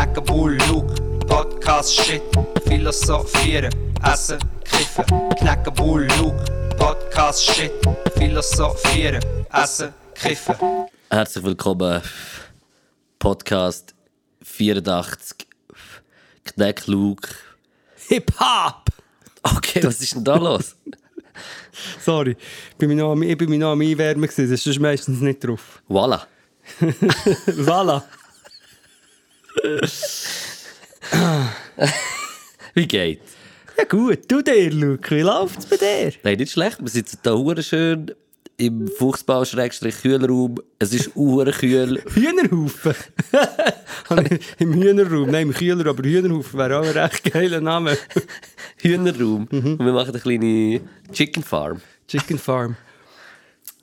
Knacken, Bull, Luke, Podcast, Shit, Philosophieren, Essen, Kiffen. Knacken, Bull, Luke, Podcast, Shit, Philosophieren, Essen, Kiffen. Herzlich willkommen, Podcast 84, Kneck Luke. Hip-Hop! Okay, was ist denn da los? Sorry, ich bin mich noch am, ich bin mich noch am Einwärmen gewesen, das ist meistens nicht drauf. Voila. voilà. Wie geht's? Ja gut, du dir, Luke, wie läuft's bei dir? Nein, nicht schlecht. Wir sitzen hure schön im Fußball-Kühlraum. Es ist hure kühl. Hühnerhaufen? Im Hühnerraum, nein, im Kühler, aber Hühnerhaufen wäre auch ein recht geiler Name. Hühnerraum. Und wir machen eine kleine Chicken Farm. Chicken Farm.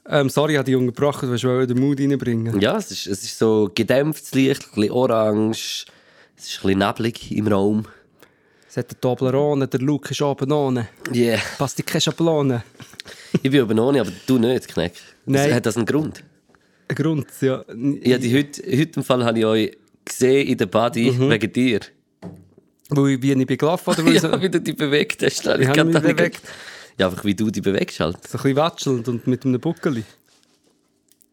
Ähm, sorry, ich habe dich unterbrochen, du wolltest den Mut reinbringen. Ja, es ist, es ist so gedämpftes Licht, ein bisschen orange. Es ist ein bisschen neblig im Raum. Es hat eine Toblerone, der Luke ist oben ohne. Yeah. Passt dir keine Schablone? Ich bin oben ohne, aber du nicht, Kneck. Nein. Hat das einen Grund? Ein Grund, ja. Ja, die heute, heute im Fall habe ich euch gesehen in der Body Mhm. wegen dir. Weil ich, wie ich bin gelaufen oder weil ich so, Ja, wie du dich bewegt hast. habe kann ich da mich nicht- bewegt? Ja, einfach wie du dich bewegst halt. so ein bisschen watschelnd und mit einem Buckeli.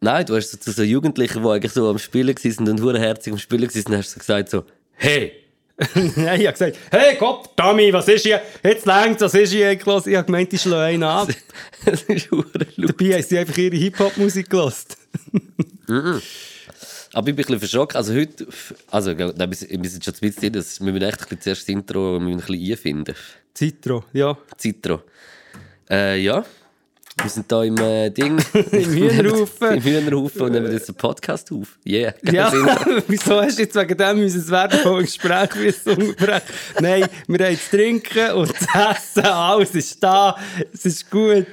Nein, du hast so zu so Jugendlichen, die eigentlich so am Spielen waren und verdammt am Spielen waren, hast du so gesagt so, hey! Nein, ich habe gesagt, hey Gott, Tommy, was ist hier? Jetzt längst, was ist hier? Ich habe gemeint, ich schlage einen ab. das ist. Dabei haben sie einfach ihre Hip-Hop-Musik gelost. Aber ich bin ein bisschen verschockt. Also heute, also nein, wir sind schon zu bisschen drin, wir müssen echt ein bisschen zuerst das Intro wir müssen ein bisschen einfinden. Citro, ja. Citro. Äh, ja. Wir sind hier im äh, Ding. Im Hühnerhaufen. Im Hühnerhaufen und nehmen jetzt einen Podcast auf. Yeah. Ja, wieso hast du jetzt wegen dem unser wertvolles Gespräch müssen unterbrechen? Nein, wir haben zu trinken und zu essen, alles ist da, es ist gut.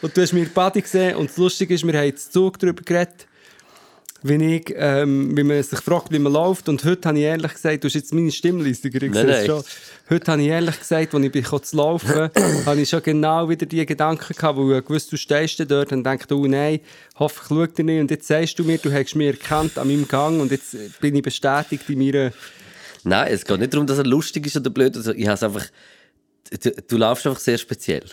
Und du hast mir Buddy gesehen und das Lustige ist, wir haben jetzt Zug darüber geredet, wie, ich, ähm, wie man sich fragt, wie man läuft. Und heute habe ich ehrlich gesagt, du hast jetzt meine ich Nein, nein. schon. Heute habe ich ehrlich gesagt, als ich bin zu laufen habe ich schon genau wieder die Gedanken gehabt, weil ich wusste, du stehst dort und denkst, oh nein, hoffentlich schaut er nicht. Und jetzt sagst du mir, du hast mich erkannt an meinem Gang und jetzt bin ich bestätigt in meiner... Nein, es geht nicht darum, dass er lustig ist oder blöd. Also, ich habe einfach. Du, du laufst einfach sehr speziell.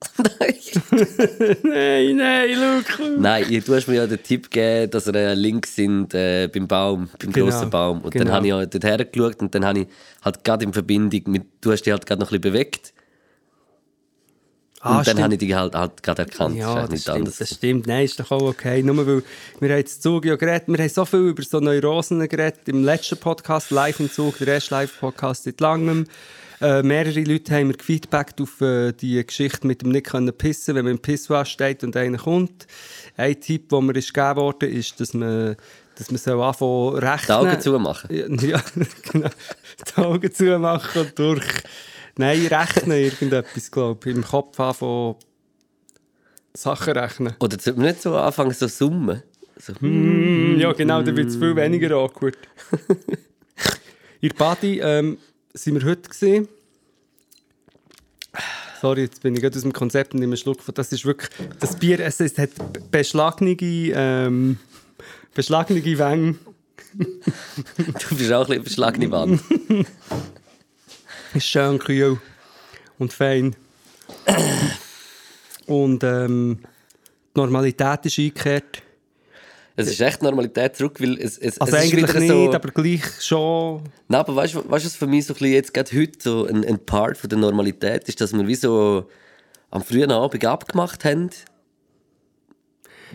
Nein, nein, Luke. Nein, du hast mir ja den Tipp gegeben, dass er äh, links sind äh, beim Baum, beim Genau, grossen Baum. Und dann genau. habe ich ja dort hergeschaut und dann habe ich halt gerade in Verbindung mit. Du hast dich halt gerade noch ein bisschen bewegt. Ah, und dann habe ich dich halt, halt gerade erkannt. Ja, das nicht stimmt, anders. das stimmt. Nein, ist doch auch okay. Nur weil wir haben jetzt Zug ja geredet, wir haben so viel über so Neurosen geredet im letzten Podcast, live im Zug, der erste Live-Podcast seit langem. Äh, mehrere Leute haben mir gefeedbackt auf äh, die Geschichte mit dem nicht können pissen, wenn man im Pissoir steht und einer kommt. Ein Tipp, der mir ist gegeben wurde, ist, dass man, dass man soll anfangen rechnen. Die Augen zumachen. Ja, ja genau. Die Augen zumachen und durch. Nein, rechnen irgendetwas, glaube ich. Im Kopf anfangen Sachen rechnen. Oder sollte man nicht so anfangen, so summen? So, Mm, ja, genau, dann wird es viel weniger awkward. Ihr Body ähm, sind wir heute gesehen. Sorry, jetzt bin ich gerade aus dem Konzept und nehme einen Schluck von. Das ist wirklich. Das Bier, es, es hat beschlagene, ähm, beschlagene Wänge. Du bist auch ein bisschen verschlagene Wand. Ist schön kühl und fein. Und ähm, die Normalität ist eingekehrt. Es ist echt Normalität zurück, weil es, es, Also es ist eigentlich nicht, so... aber gleich schon. Nein, aber weißt du, was für mich so ein bisschen jetzt gerade heute so ein, ein Part von der Normalität ist, dass wir wie so am frühen Abend abgemacht haben,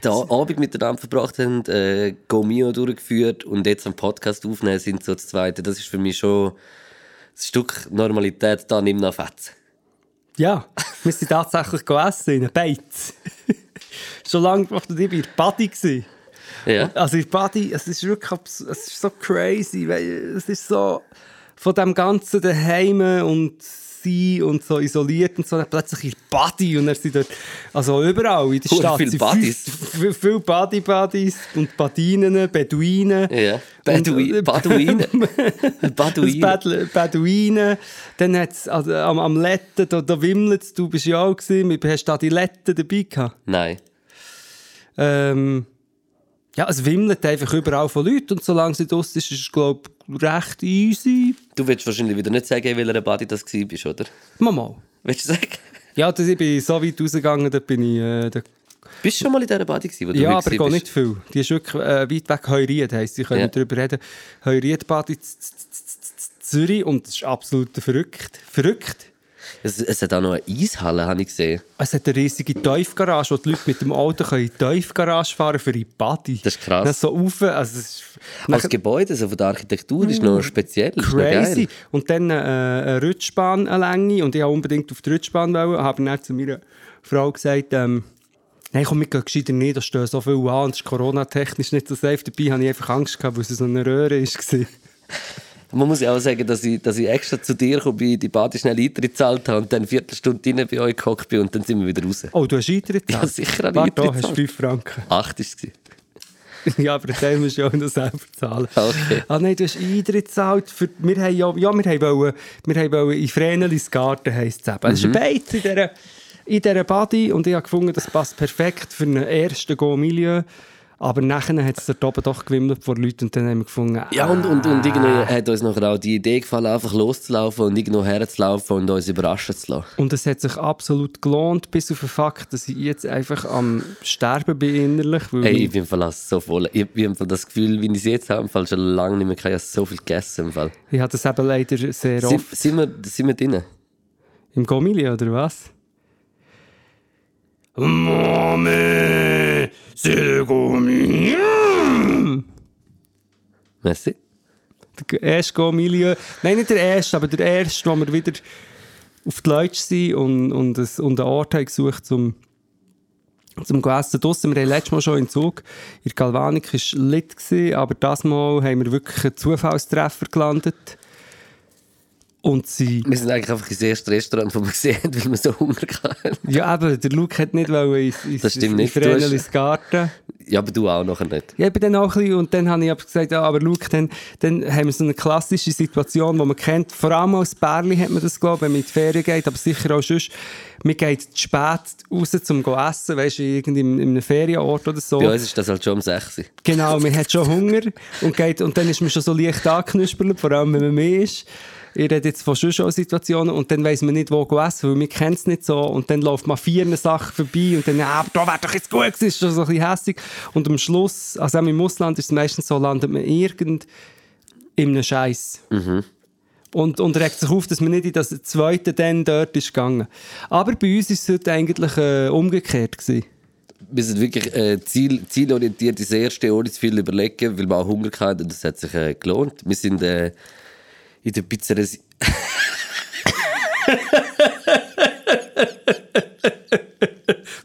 den Abend miteinander verbracht haben, äh, Go Mio durchgeführt und jetzt einen Podcast aufnehmen sind so das Zweite. Das ist für mich schon ein Stück Normalität, da nimm noch Fetz. Ja, wir sind tatsächlich gegessen in einem Beiz. schon lange und ich war in der Party. Ja. Also in der Party, es ist wirklich es ist so crazy, weil es ist so von dem ganzen daheim und sein und so isoliert und so, dann plötzlich der Party und er sind dort, also überall in der Stadt viele sind Buddies. Viele viel Buddy-Buddies und Badinen, Beduinen. Ja. Und- Baduinen. Bädle- Beduinen. Dann hat es also, am, am Letten, da, da wimmelt es, du bist ja auch gewesen, hast du da die Letten dabei gehabt? Nein. Ähm, Ja, es wimmelt einfach überall von Leuten und solange sie draussen ist, ist es, glaube ich, recht easy. Du willst wahrscheinlich wieder nicht sagen, in welcher Body das war, oder? Mama. Willst du sagen? Ja, das, ich bin so weit rausgegangen, da bin ich... Äh, da, Bist du schon mal in dieser Body gewesen, wo du ja, aber gar nicht viel. Die ist wirklich äh, weit weg Heuried, heisst, ich können Ja. darüber reden. Z- Zürich und das ist absolut verrückt. Verrückt. Es, es hat auch noch eine Eishalle, habe ich gesehen. Es hat eine riesige Tiefgarage, wo die Leute mit dem Auto können in die Tiefgarage fahren für ihre Body. Das ist krass. Dann so rauf, also es Das Gebäude, so von der Architektur, ist noch speziell. Ist noch crazy. geil. Und dann äh, eine Rutschbahn, eine Länge. Und ich wollte unbedingt auf die Rutschbahn, wollen, habe dann zu meiner Frau gesagt, ähm, Nein, komm, wir gehen gescheiter nicht, da stehen so viel an, das ist coronatechnisch nicht so safe. Dabei hatte ich einfach Angst, gehabt, weil es so eine Röhre war. Man muss ja auch sagen, dass ich, dass ich extra zu dir komme, bei die Bade schnell Eintritt gezahlt habe und dann eine Viertelstunde rein bei euch gehockt bin und dann sind wir wieder raus. Oh, du hast Eintritt Ja, gezahlt? sicher habe ich Warte, da Eintritt hast du 5 Franken. Acht war es. ja, aber den musst du ja auch noch selber zahlen. Okay. Ah nein, du hast Eintritt gezahlt. Für, wir haben ja, ja, wir haben wollen, wir haben wollen in Vrenelis Garten, heisst es eben. Es ist ein Beiz in dieser, in dieser Body und ich habe gefunden, das passt perfekt für einen ersten Go-Milieu. Aber nachher hat es dort oben doch gewimmelt vor Leuten und dann haben wir gefunden, Ja, und, und, und irgendwie hat uns nachher auch die Idee gefallen, einfach loszulaufen und irgendwo herzulaufen und uns überraschen zu lassen. Und es hat sich absolut gelohnt, bis auf den Fakt, dass ich jetzt einfach am Sterben bin innerlich. Weil Ey, ich bin auch so voll. Ich habe das Gefühl, wie ich es jetzt habe, Fall schon lange nicht mehr. Ich habe so viel gegessen. Im Fall. ich habe das eben leider sehr Sind, oft. sind, wir, sind wir drin? Im Gomili, oder was? Gomili. Merci. Der erste Gomili. Nein, nicht der erste, aber der erste, wo wir wieder auf die Leute sind und, und, es, und einen Ort haben gesucht zum zum Essen draussen. Wir haben letztes Mal schon in Zug. In der Galvanik war lit, gewesen, aber das Mal haben wir wirklich einen Zufallstreffer gelandet. Und sie... Wir sind eigentlich einfach ins erste Restaurant, das wir gesehen haben, weil wir so Hunger hatten. Ja, eben, der Luke hat nicht wollen ins, ins, Das stimmt in nicht. Du hast- Vrenelis Garten. Ja, aber du auch nachher nicht. Ja, ich bin dann auch ein bisschen, und dann habe ich aber gesagt, ja, aber Luke, dann, dann haben wir so eine klassische Situation, die man kennt. Vor allem als Bärli hat man das, glaube ich, wenn man in die Ferien geht, aber sicher auch sonst. Man geht zu spät raus zum go essen, weißt du, irgendwie in, in einem Ferienort oder so. Bei uns ist das halt schon um 6 Uhr. Genau, man hat schon Hunger und, geht, und dann ist man schon so leicht angeknüspelt, vor allem wenn man mehr ist. Ich rede jetzt von schon Situationen und dann weiss man nicht, wo essen, weil man kennt es nicht so und dann läuft man vier Sachen vorbei und dann, ja, aber da wäre doch jetzt gut gewesen, ist schon so ein bisschen hässlich. Und am Schluss, also auch im Ausland ist es meistens so, landet man irgend in einem Scheiß. Und, und regt sich auf, dass man nicht in das zweite dann dort ist gegangen. Aber bei uns war es heute eigentlich äh, umgekehrt. Gewesen. Wir sind wirklich äh, ziel, zielorientiert ins erste, ohne zu viel überlegen, weil wir auch Hunger hatten und das hat sich äh, gelohnt. Wir sind äh, in der Pizzeria...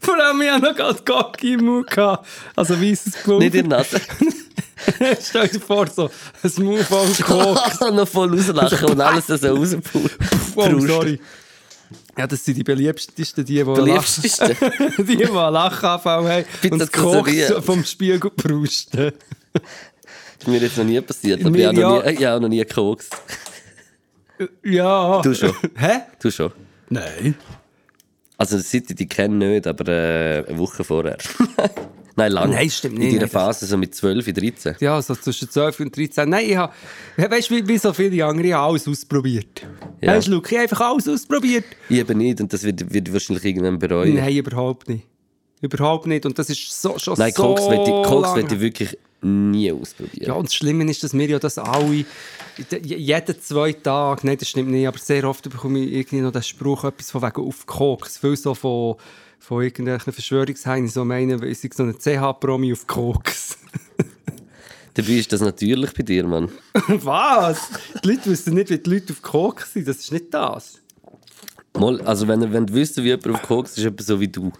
Vor allem, ich hatte noch gerade Gocki im Mund. gehabt. Also weißes Blut. Nicht in der Nase. Stell dir vor, so ein Mund voll Koks. noch voll rauslachen und alles so rauspult. Oh, sorry. Ja, das sind die beliebtesten, die, die, Beliebtesten? Lachen, die, die Lachanfall haben und das. Koks vom Spiegel prusten. Das ist mir jetzt noch nie passiert, aber ich habe noch, ja. nie- habe noch nie gekokst. Ja. Du schon. Hä? Du schon. Nein. Also seit ich die kenne nicht, aber äh, eine Woche vorher. Nein, lange. Nein, stimmt nicht. In das- Phase, so mit 12, 13. Ja, so zwischen 12 und 13. Nein, ich habe, weißt du, wie, wie so viele andere, ich habe alles ausprobiert. Ja. Weißt du, Luke, ich habe einfach alles ausprobiert. Ich eben nicht und das wird, wird wahrscheinlich irgendwann bereuen. Nein, überhaupt nicht. Überhaupt nicht. Und das ist so, schon Nein, so Koks will ich, Koks will ich wirklich nie ausprobieren. Ja, und das Schlimme ist, dass wir ja das alle, jeden zwei Tage, nein, das stimmt nicht, aber sehr oft bekomme ich irgendwie noch den Spruch, etwas von wegen auf Koks. Viel so von, von irgendwelchen Verschwörungsheinen, so meinen, ich sei so ein CH-Promi auf Koks. Dabei ist das natürlich bei dir, Mann. Was? Die Leute wissen nicht, wie die Leute auf Koks sind, das ist nicht das. Mal, also wenn, wenn du wüsst, wie jemand auf Koks ist, ist jemand so wie du.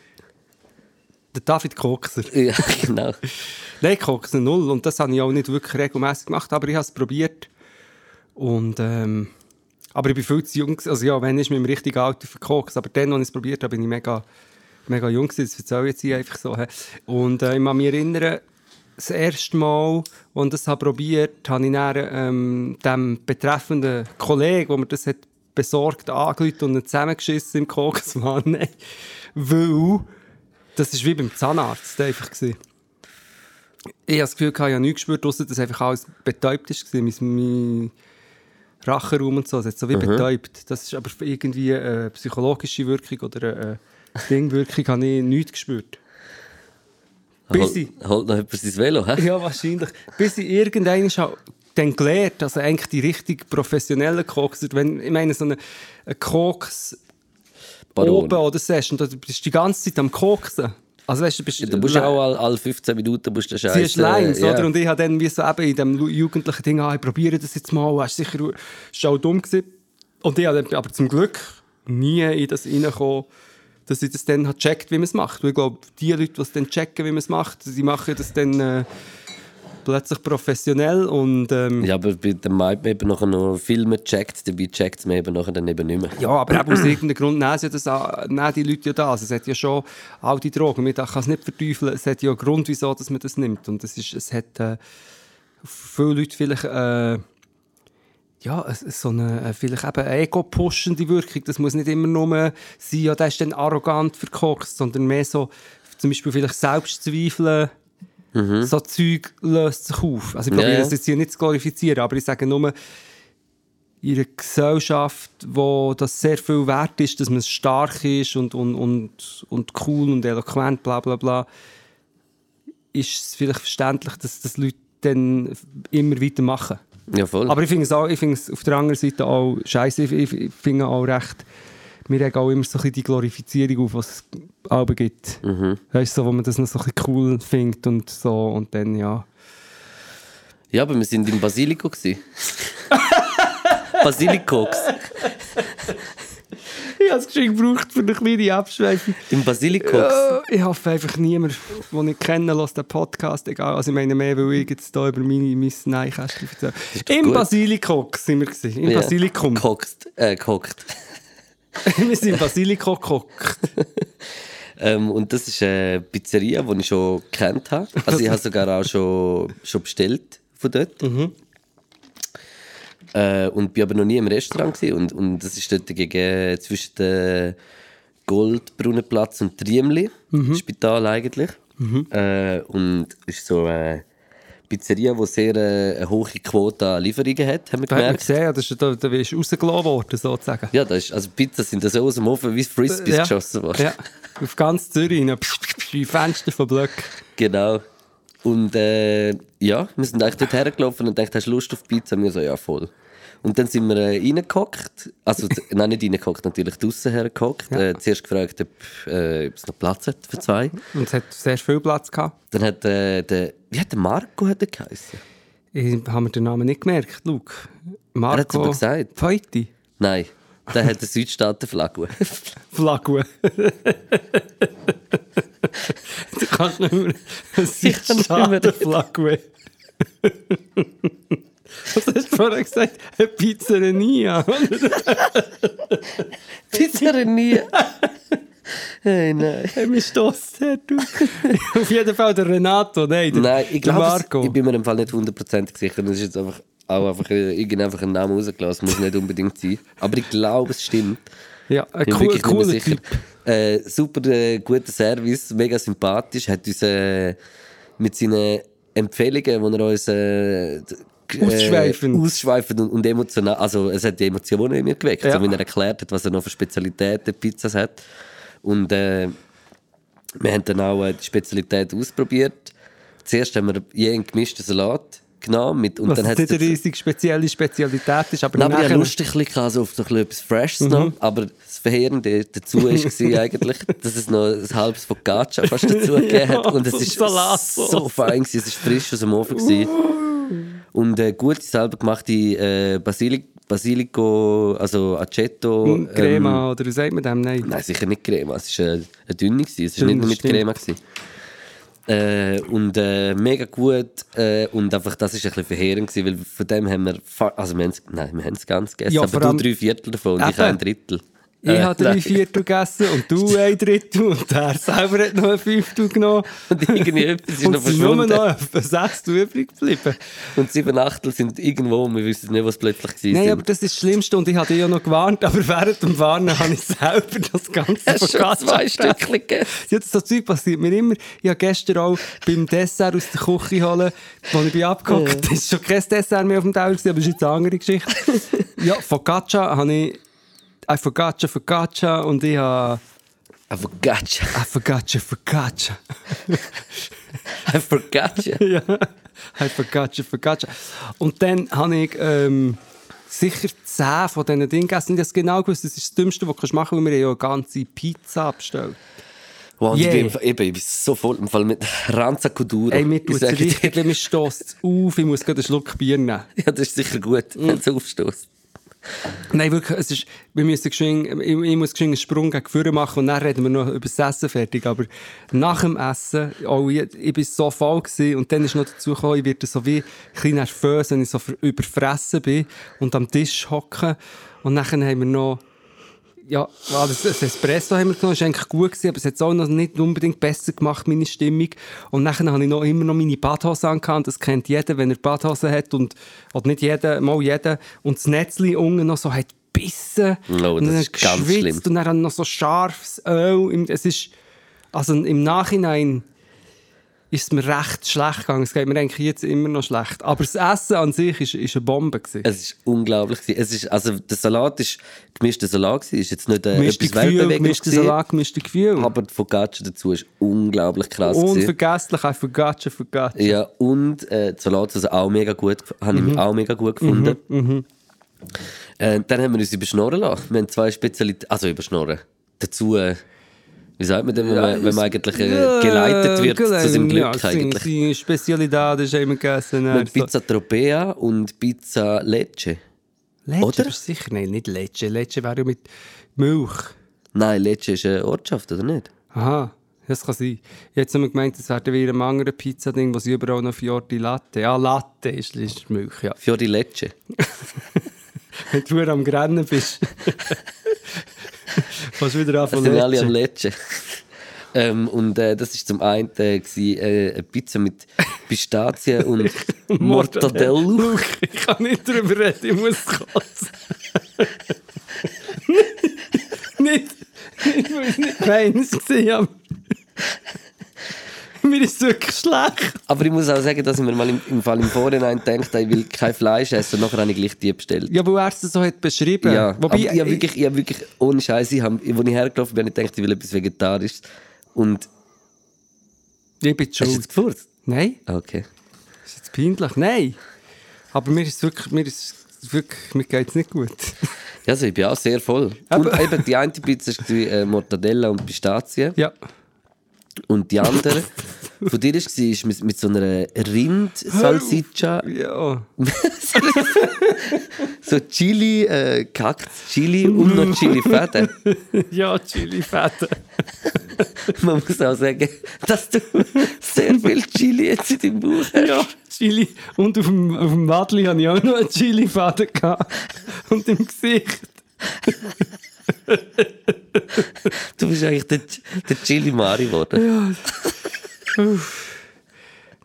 Der David Kokser. Ja, genau. Nein, Koksen null. Und das habe ich auch nicht wirklich regelmäßig gemacht, aber ich habe es probiert. Und, ähm, aber ich bin viel zu jung. Also ja, wenn ist mit dem richtigen Alter für Koks. Aber dann, als ich es probiert habe, bin ich mega, mega jung. Das erzähle ich jetzt hier einfach so. Und äh, ich kann mich erinnern, das erste Mal, als ich das habe probiert habe, ich dann, ähm, dem betreffenden Kollegen, der mir das hat besorgt, angerufen und zusammengeschissen im Koksmann. Weil das war wie beim Zahnarzt einfach. Gewesen. Ich habe das Gefühl, ich habe nichts gespürt, außer dass einfach alles betäubt war. Mein, mein Rachenraum und so, das hat so wie betäubt. Das ist aber irgendwie eine psychologische Wirkung oder eine Dingwirkung, habe ich nichts gespürt. Bis Holt, ich, holt noch jemand sein Velo, hä? ja, wahrscheinlich. Bis ich irgendwann dann gelernt, also eigentlich die richtig professionellen Kokser, wenn, ich meine, so eine Koks Baron. oben oder Session, da bist du die ganze Zeit am Koksen. Also weißt du, bist Du musst ja auch alle, alle 15 Minuten musst du Sie Scheiße. ist Lines, ja. oder? Und ich habe dann wie so eben in dem jugendlichen Ding, ah, ich probiere das jetzt mal, hast sicher, ist auch dumm gewesen. Und ich habe dann aber zum Glück nie in das reingekommen, dass ich das dann habe gecheckt, wie man es macht. Weil ich glaube, die Leute, die es dann checken, wie man es macht, die machen das dann äh, plötzlich professionell und ähm, Ja, aber bei dem man eben nachher noch Filme checkt, dabei checkt es man eben nachher dann eben nicht mehr. Ja, aber eben aus irgendeinem Grund nehmen, sie das nehmen die Leute ja das. Es hat ja schon all die Drogen. Man kann es nicht verteufeln. Es hat ja einen Grund, wieso dass man das nimmt. Und es, ist, es hat äh, viele Leute vielleicht äh, ja, so eine äh, vielleicht eben ego-pushende Wirkung. Das muss nicht immer nur sein, ja, der ist dann arrogant verkokst, sondern mehr so zum Beispiel vielleicht Selbstzweifel. So Zeug löst sich auf. Also ich probiere ja. das jetzt hier nicht zu glorifizieren, aber ich sage nur, in einer Gesellschaft, wo das sehr viel wert ist, dass man stark ist und, und, und, und cool und eloquent, bla bla bla, ist es vielleicht verständlich, dass das Leute dann immer weitermachen. Ja, voll. Aber ich finde es, auf der anderen Seite auch scheiße. Ich, ich, ich finde auch recht, wir regen auch immer so ein bisschen die Glorifizierung auf, was es Alben gibt. Weißt du, so, wo man das noch so ein bisschen cool findet und so und dann, ja. ja, aber wir sind im Basilico. Basilikox. Ich habe es geschenkt gebraucht für eine kleine Abschweifung. Im Basilikox. Ja, ich hoffe einfach niemand, den ich kenne, lässt den Podcast. Egal. Also ich meine mehr, weil ich jetzt hier über meine, mein Neinkästchen erzähle. Im gut. Basilikum sind wir. Gewesen. Im Ja. Basilikum. Koxt. Äh, kocht. wir sind im Basilikum gekocht. Ähm, und das ist eine Pizzeria, die ich schon kennt habe. Also ich habe sogar auch schon, schon bestellt von dort. Äh, und bin aber noch nie im Restaurant gewesen. und und das ist dort gegen zwischen dem Goldbrunnenplatz und Triemli Spital eigentlich. Äh, und ist so eine Pizzeria, die sehr äh, eine hohe Quote an Lieferungen hat, haben wir Da hat man gemerkt. gesehen, das ist, da, da ist rausgelassen worden, sozusagen. Ja, das ist, also Pizza sind so aus dem Ofen wie Frisbees ja. geschossen worden. Ja, auf ganz Zürich, noch in Fenster von Blöcken. Genau. Und äh, ja, wir sind eigentlich dort hergelaufen und dachten, hast du Lust auf Pizza? Und wir so, ja, voll. Und dann sind wir äh, reingehockt. Also, nein, nicht reingehockt, natürlich draußen hergehockt. Äh, zuerst gefragt, ob, äh, es noch Platz hat für zwei. Und es hat sehr viel Platz gehabt. Dann hat äh, der, wie hat der Marco hat der geheißen? Ich habe mir den Namen nicht gemerkt, Luke. Er hat's Marco aber gesagt. Feuti. Nein, der hat eine Südstaaten-Flagge. Flagge. du kannst nicht mehr Südstaaten-Flagge. Was hast du vorher gesagt? Eine Pizzeria. Pizzeria. hey, nein. Hey, mir stößt du. Auf jeden Fall der Renato, nein, der, Nein, ich der Marco. ich bin mir im Fall nicht hundertprozentig sicher. Das ist jetzt einfach auch einfach äh, irgend einfach einen Namen rausgelassen. Muss nicht unbedingt sein. Aber ich glaube, es stimmt. ja, ein Ich bin cool, cooler sicher. Äh, super äh, guter Service, mega sympathisch. Hat uns äh, mit seinen Empfehlungen, die er uns äh, Ausschweifend. Äh, ausschweifend und, und emotional. Also, es hat die Emotionen in mir geweckt, Ja. so, wie er erklärt hat, was er noch für Spezialitäten Pizzas hat. Und äh, wir haben dann auch äh, die Spezialität ausprobiert. Zuerst haben wir je einen gemischten Salat genommen. Mit, und Was dann jetzt hat's nicht eine riesig spezielle Spezialität ist, aber Nein, aber ich lustig also auf so etwas Freshes Mhm. noch. Aber das Verheerende dazu war eigentlich, dass es noch ein halbes Focaccia fast dazu gegeben hat. Und es ist Salatsauce. so fein gewesen. Es ist frisch aus dem Ofen gewesen. Und äh, gute selber gemachte äh, Basilic Basilico, also Aceto. Hm, ähm, Crema oder wie sagt man dem? Nein. Nein, sicher nicht Crema. Es war eine, eine dünne. Es war nicht das mit. Crema. Gewesen. Äh, und äh, mega gut. Äh, und einfach, das war ein bisschen verheerend, gewesen, weil von dem haben wir. Also, wir haben es, nein, wir haben es ganz gegessen. Ja, aber du drei Viertel davon und ich Eben. ein Drittel. Ich Äh, habe drei. Viertel gegessen und du ein Drittel und der selber hat noch ein Fünftel genommen. Und irgendwie etwas ist und noch es sind nur verschwunden. noch etwa Sechstel übrig geblieben. Und sieben Achtel sind irgendwo, wir wissen nicht, was plötzlich gewesen Nein, sind. aber das ist das Schlimmste und ich habe dich ja noch gewarnt, aber während dem Warnen habe ich selber das Ganze schon Focaccia zwei gegessen. Stückchen? Ja, das so Zeug passiert mir immer. Ich habe gestern auch beim Dessert aus der Küche holen, wo ich bin abgehockt. Es ist schon kein Dessert mehr auf dem Teller, gewesen, aber das ist jetzt eine andere Geschichte. ja, Focaccia habe ich... Ein Focaccia, Focaccia und ich habe... I forgot you. Ein Focaccia, Focaccia. I forgot you. ja, ein Focaccia, Focaccia. Und dann habe ich... Ähm, Sicher zehn von diesen Dingen gegessen. Und ich habe genau gewusst, das ist das Dümmste, was du machen kannst, weil wir ja eine ganze Pizza abgestellt. Wow, Yeah. ich, bin, ich bin so voll im Fall mit Ranza Kuduro. Ey, mir Ich tut es richtig, wenn mir stößt auf, ich muss gerade einen Schluck Bier nehmen. Ja, das ist sicher gut, wenn es aufstößt. Nein, wirklich, es ist, wir müssen geschwind, ich, ich muss einen Sprung gegen vorne machen und dann reden wir noch über das Essen fertig. Aber nach dem Essen, oh, ich, ich bin so gewesen, und dann ist noch dazu gekommen, ich werde so wie ein bisschen nervös, wenn ich so überfressen bin und am Tisch hocke. Und dann haben wir noch ja, das, das Espresso haben wir genommen, das war eigentlich gut, gewesen, aber es hat auch noch nicht unbedingt besser gemacht, meine Stimmung. Und dann habe ich noch immer noch meine Badhose angehabt, das kennt jeder, wenn er Badhose hat, und, oder nicht jeder, mal jeder, und das Netzli unten noch so hat gebissen. Oh, und dann ist geschwitzt schlimm. Und dann noch so scharfes Öl. Im, es ist, also im Nachhinein ist es mir recht schlecht gegangen. Es geht mir eigentlich jetzt immer noch schlecht. Aber das Essen an sich ist, ist eine Bombe. Gewesen. Es ist unglaublich. Es ist, also, der Salat ist gemischter Salat gewesen. Ist jetzt nicht äh, Gemischte etwas Gefühl, Weltbewegendes gemischte gewesen, Salat, gemischte Gefühl. Aber die Focaccia dazu ist unglaublich krass. Unvergesslich, ein Focaccia, Focaccia. Ja, und äh, die Salatsauce auch mega gut, habe Mhm. ich auch mega gut gefunden. Äh, dann haben wir uns überschnorren lassen. Wir haben zwei Spezialitäten, also überschnorren. Dazu, äh, wie sagt man denn, wenn, man, wenn man eigentlich äh, geleitet wird zu seinem Glück ja, eigentlich? Seine Spezialität ist immer gegessen. Wir haben Pizza Tropea und Pizza Lecce. Lecce oder? ist sicher, nein, nicht Lecce. Lecce wäre ja mit Milch. Nein, Lecce ist eine Ortschaft, oder nicht? Aha, das kann sein. Ich hätte nur gemeint, es wäre wieder ein anderes Pizza-Ding, wo sie überall noch Fiordi Latte. Ja, Latte ist, ist Milch, ja. Fiori Lecce. Wenn du am Grennen bist. Du wieder Das anfangen sind alle am Lecce. Ähm, und äh, das war zum einen äh, gewesen, äh, eine Pizza mit Pistazien und Mortadello. Ich kann nicht drüber reden, ich muss kotzen. nicht, ich weiß nicht meins gesehen, aber mir ist es wirklich schlecht. Aber ich muss auch sagen, dass ich mir mal im, im Fall im Vorhinein gedacht habe, ich will kein Fleisch essen. Und nachher habe ich gleich die bestellt. Ja, wo er es so hat beschrieben. Ja, Wobei, aber ich habe wirklich, ich wirklich ohne Scheiße, ich hab, als ich hergelaufen bin, habe ich gedacht, ich will etwas Vegetarisches. Und ich, ich bin hast du jetzt gefurzt? Nein, Okay. ist jetzt peinlich. Nein. Aber mir ist es wirklich, mir ist wirklich, mir geht es nicht gut. Ja, also ich bin auch sehr voll. Aber- und eben die eine Pizza ist äh, Mortadella und Pistazien. ja. Und die andere von dir war ist mit, mit so einer Rind-Salsiccia, Ja. so Chili, äh, kackt Chili und noch Chili-Fäden. Ja, Chili-Fette. Man muss auch sagen, dass du sehr viel Chili jetzt in deinem Bauch hast. Ja, Chili. Und auf dem, auf dem Wadli hatte ich auch noch einen Chili-Faden. gehabt. Und im Gesicht. Du bist eigentlich der, der Chili-Mari geworden.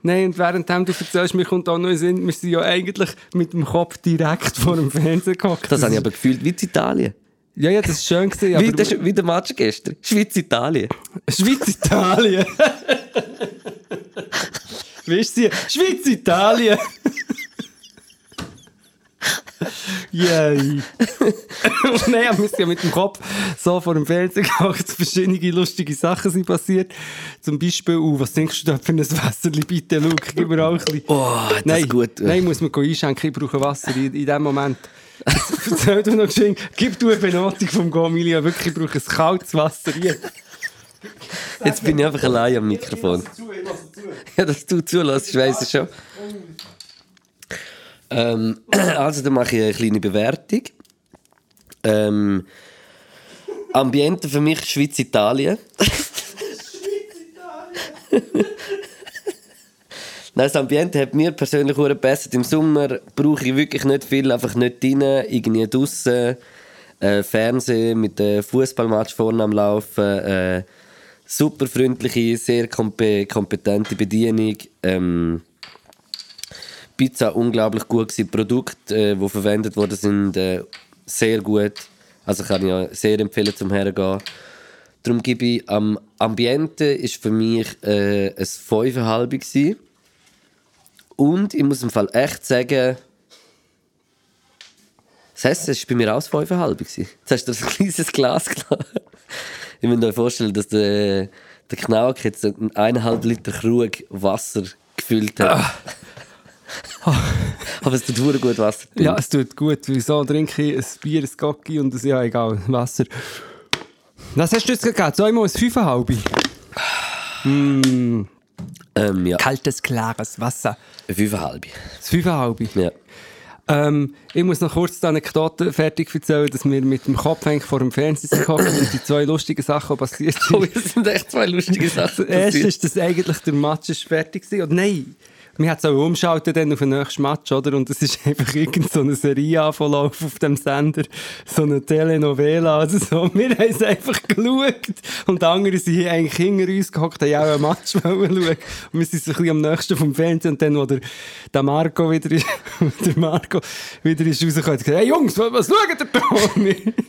Nein, und währenddem du erzählst, mir kommt auch noch in Sinn, wir sind ja eigentlich mit dem Kopf direkt vor dem Fernsehen gehockt. Das habe ich aber gefühlt wie in Italien. Ja, ja, das ist schön gewesen, Wie aber... der, wie der Match gestern. Schweiz-Italien. Schweiz-Italien. Wie ist sie? Schweiz-Italien. Yay. Nein, aber wir sind ja mit dem Kopf so vor dem Fernseher gehockt, verschiedene lustige Sachen sind passiert. Zum Beispiel, uh, was denkst du da für ein Wasserli? Bitte, Luke, gib mir auch ein bisschen. Oh, das Nein, ist gut. nein, muss man einschenken, ich brauche Wasser in, in dem Moment. Erzähl du noch geschehen, gib du eine Benotung vom Gomilia, wirklich, ich brauche ein kaltes Wasser hier. Jetzt bin ich einfach allein am Mikrofon. Ja, dass du zulässt, weiss ich schon. Ähm, also, dann mache ich eine kleine Bewertung. Ähm, Ambiente für mich Schweiz-Italien. Nein, das Ambiente hat mir persönlich auch besser. Im Sommer brauche ich wirklich nicht viel, einfach nicht rein, irgendwie draussen. Äh, Fernsehen mit dem Fußballmatch vorne am Laufen. Äh, super freundliche, sehr kompe kompetente Bedienung. Ähm, Pizza unglaublich gut gewesen. Produkte, äh, die verwendet worden sind, äh, sehr gut. Also kann ich ja sehr empfehlen zum Hergehen. Darum gebe ich am Ambiente ist für mich äh, ein 5,5 gewesen. Und ich muss im Fall echt sagen, das Essen war bei mir auch ein 5,5 gewesen. Jetzt hast du ein kleines Glas gelassen. Ich muss euch vorstellen, dass der, der Knauk jetzt eineinhalb Liter Krug Wasser gefüllt hat. Aber es tut verdammt gut Wasser. Ja, es tut gut. Wieso trinke ich ein Bier, ein Gocki und ein, ja, egal, Wasser. Was hast du jetzt gegeben? Zweimal ein Fünfeinhalb? Mm, Ähm, ja, kaltes, klares Wasser. fünfeinhalb. Das Fünfeinhalb. Ja. Ähm, ich muss noch kurz die Anekdote fertig erzählen, dass wir mit dem Kopf vor dem Fernseher gekommen und die zwei lustigen Sachen passiert Oh, sind. das sind echt zwei lustige Sachen. Das erste passiert. ist, dass eigentlich der Match ist fertig war. Oder nein, wir hat es auch umschalten dann auf den nächsten Match, oder? Und es ist einfach irgend so eine Serie anverlauf auf dem Sender, so eine Telenovela oder so. Wir haben es einfach geschaut. Und die anderen sind hier eigentlich hinter uns gehockt, haben auch einen Match wollen schauen. Und wir sind so ein bisschen am nächsten vom Fernsehen. Und dann, wo der, der Marco wieder ist, der Marco wieder ist rausgekommen, hat gesagt, hey Jungs, was, was schaut ihr da?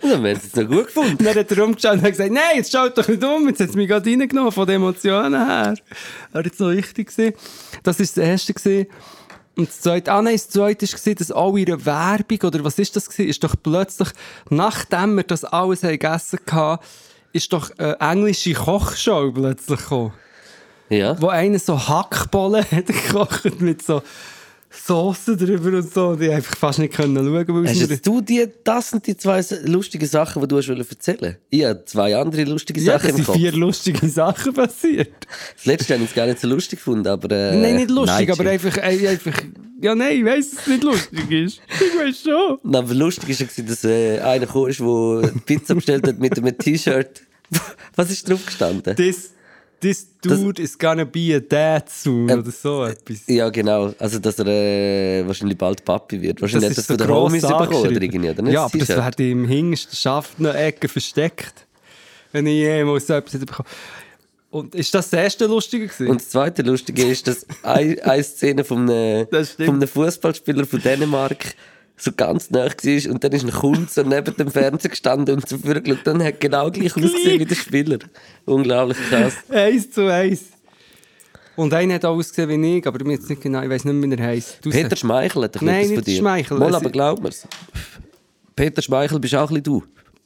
Dann haben wir es noch gut gefunden. Und dann hat er rumgeschaut und hat gesagt, nein, jetzt schaut doch nicht um, jetzt hat es mich gerade reingenommen von den Emotionen her. War jetzt noch wichtig gewesen. Das war das Erste. Gewesen. Und das Zweite, ah nein, das Zweite war, dass auch ihre Werbung, oder was ist das gewesen, ist doch plötzlich, nachdem wir das alles haben gegessen hatten, ist doch eine englische Kochshow plötzlich gekommen. Ja. Wo einer so Hackbollen hat gekocht mit so Soße drüber und so. Ich einfach fast nicht können schauen, weil es Hast mir- du die, das sind die zwei lustigen Sachen, die du hast erzählen Ich habe zwei andere lustige ja, Sachen im sind Kopf. vier lustige Sachen passiert. Das letzte habe ich jetzt gar nicht so lustig gefunden, aber... Äh, Nein, nicht lustig, nein, aber einfach, äh, einfach. Ja, nein, ich weiss, dass es nicht lustig ist. Ich weiss schon. Nein, aber lustig war, dass äh, einer ist, der Pizza bestellt hat mit einem T-Shirt. Was ist drauf gestanden? This, this dude is gonna be a dad soon. Ähm, oder so etwas. Ja, genau. Also, dass er äh, wahrscheinlich bald Papi wird. Wahrscheinlich hat er es von den gross Homies bekommen oder irgendwie, oder nicht? Ja, aber das T-Shirt. wäre im hintersten Schaft eine Ecke versteckt. Wenn ich jemals so etwas hätte bekommen. Und ist das das erste Lustige gewesen? Und das zweite Lustige ist, dass eine, eine Szene von einem, Das von einem Fußballspieler von Dänemark so ganz nah war und dann ist ein Kunde so neben dem Fernseher gestanden und so vorgeschaut und hat genau gleich ausgesehen wie der Spieler. Unglaublich krass. eins zu eins. Und einer hat auch ausgesehen wie ich, aber jetzt nicht genau, ich weiß nicht, wie er heisst. Du Peter Schmeichel hat doch Nein, nicht dir. Schmeichel. Mal, aber glaub mir's. Peter Schmeichel bist auch ein bisschen du.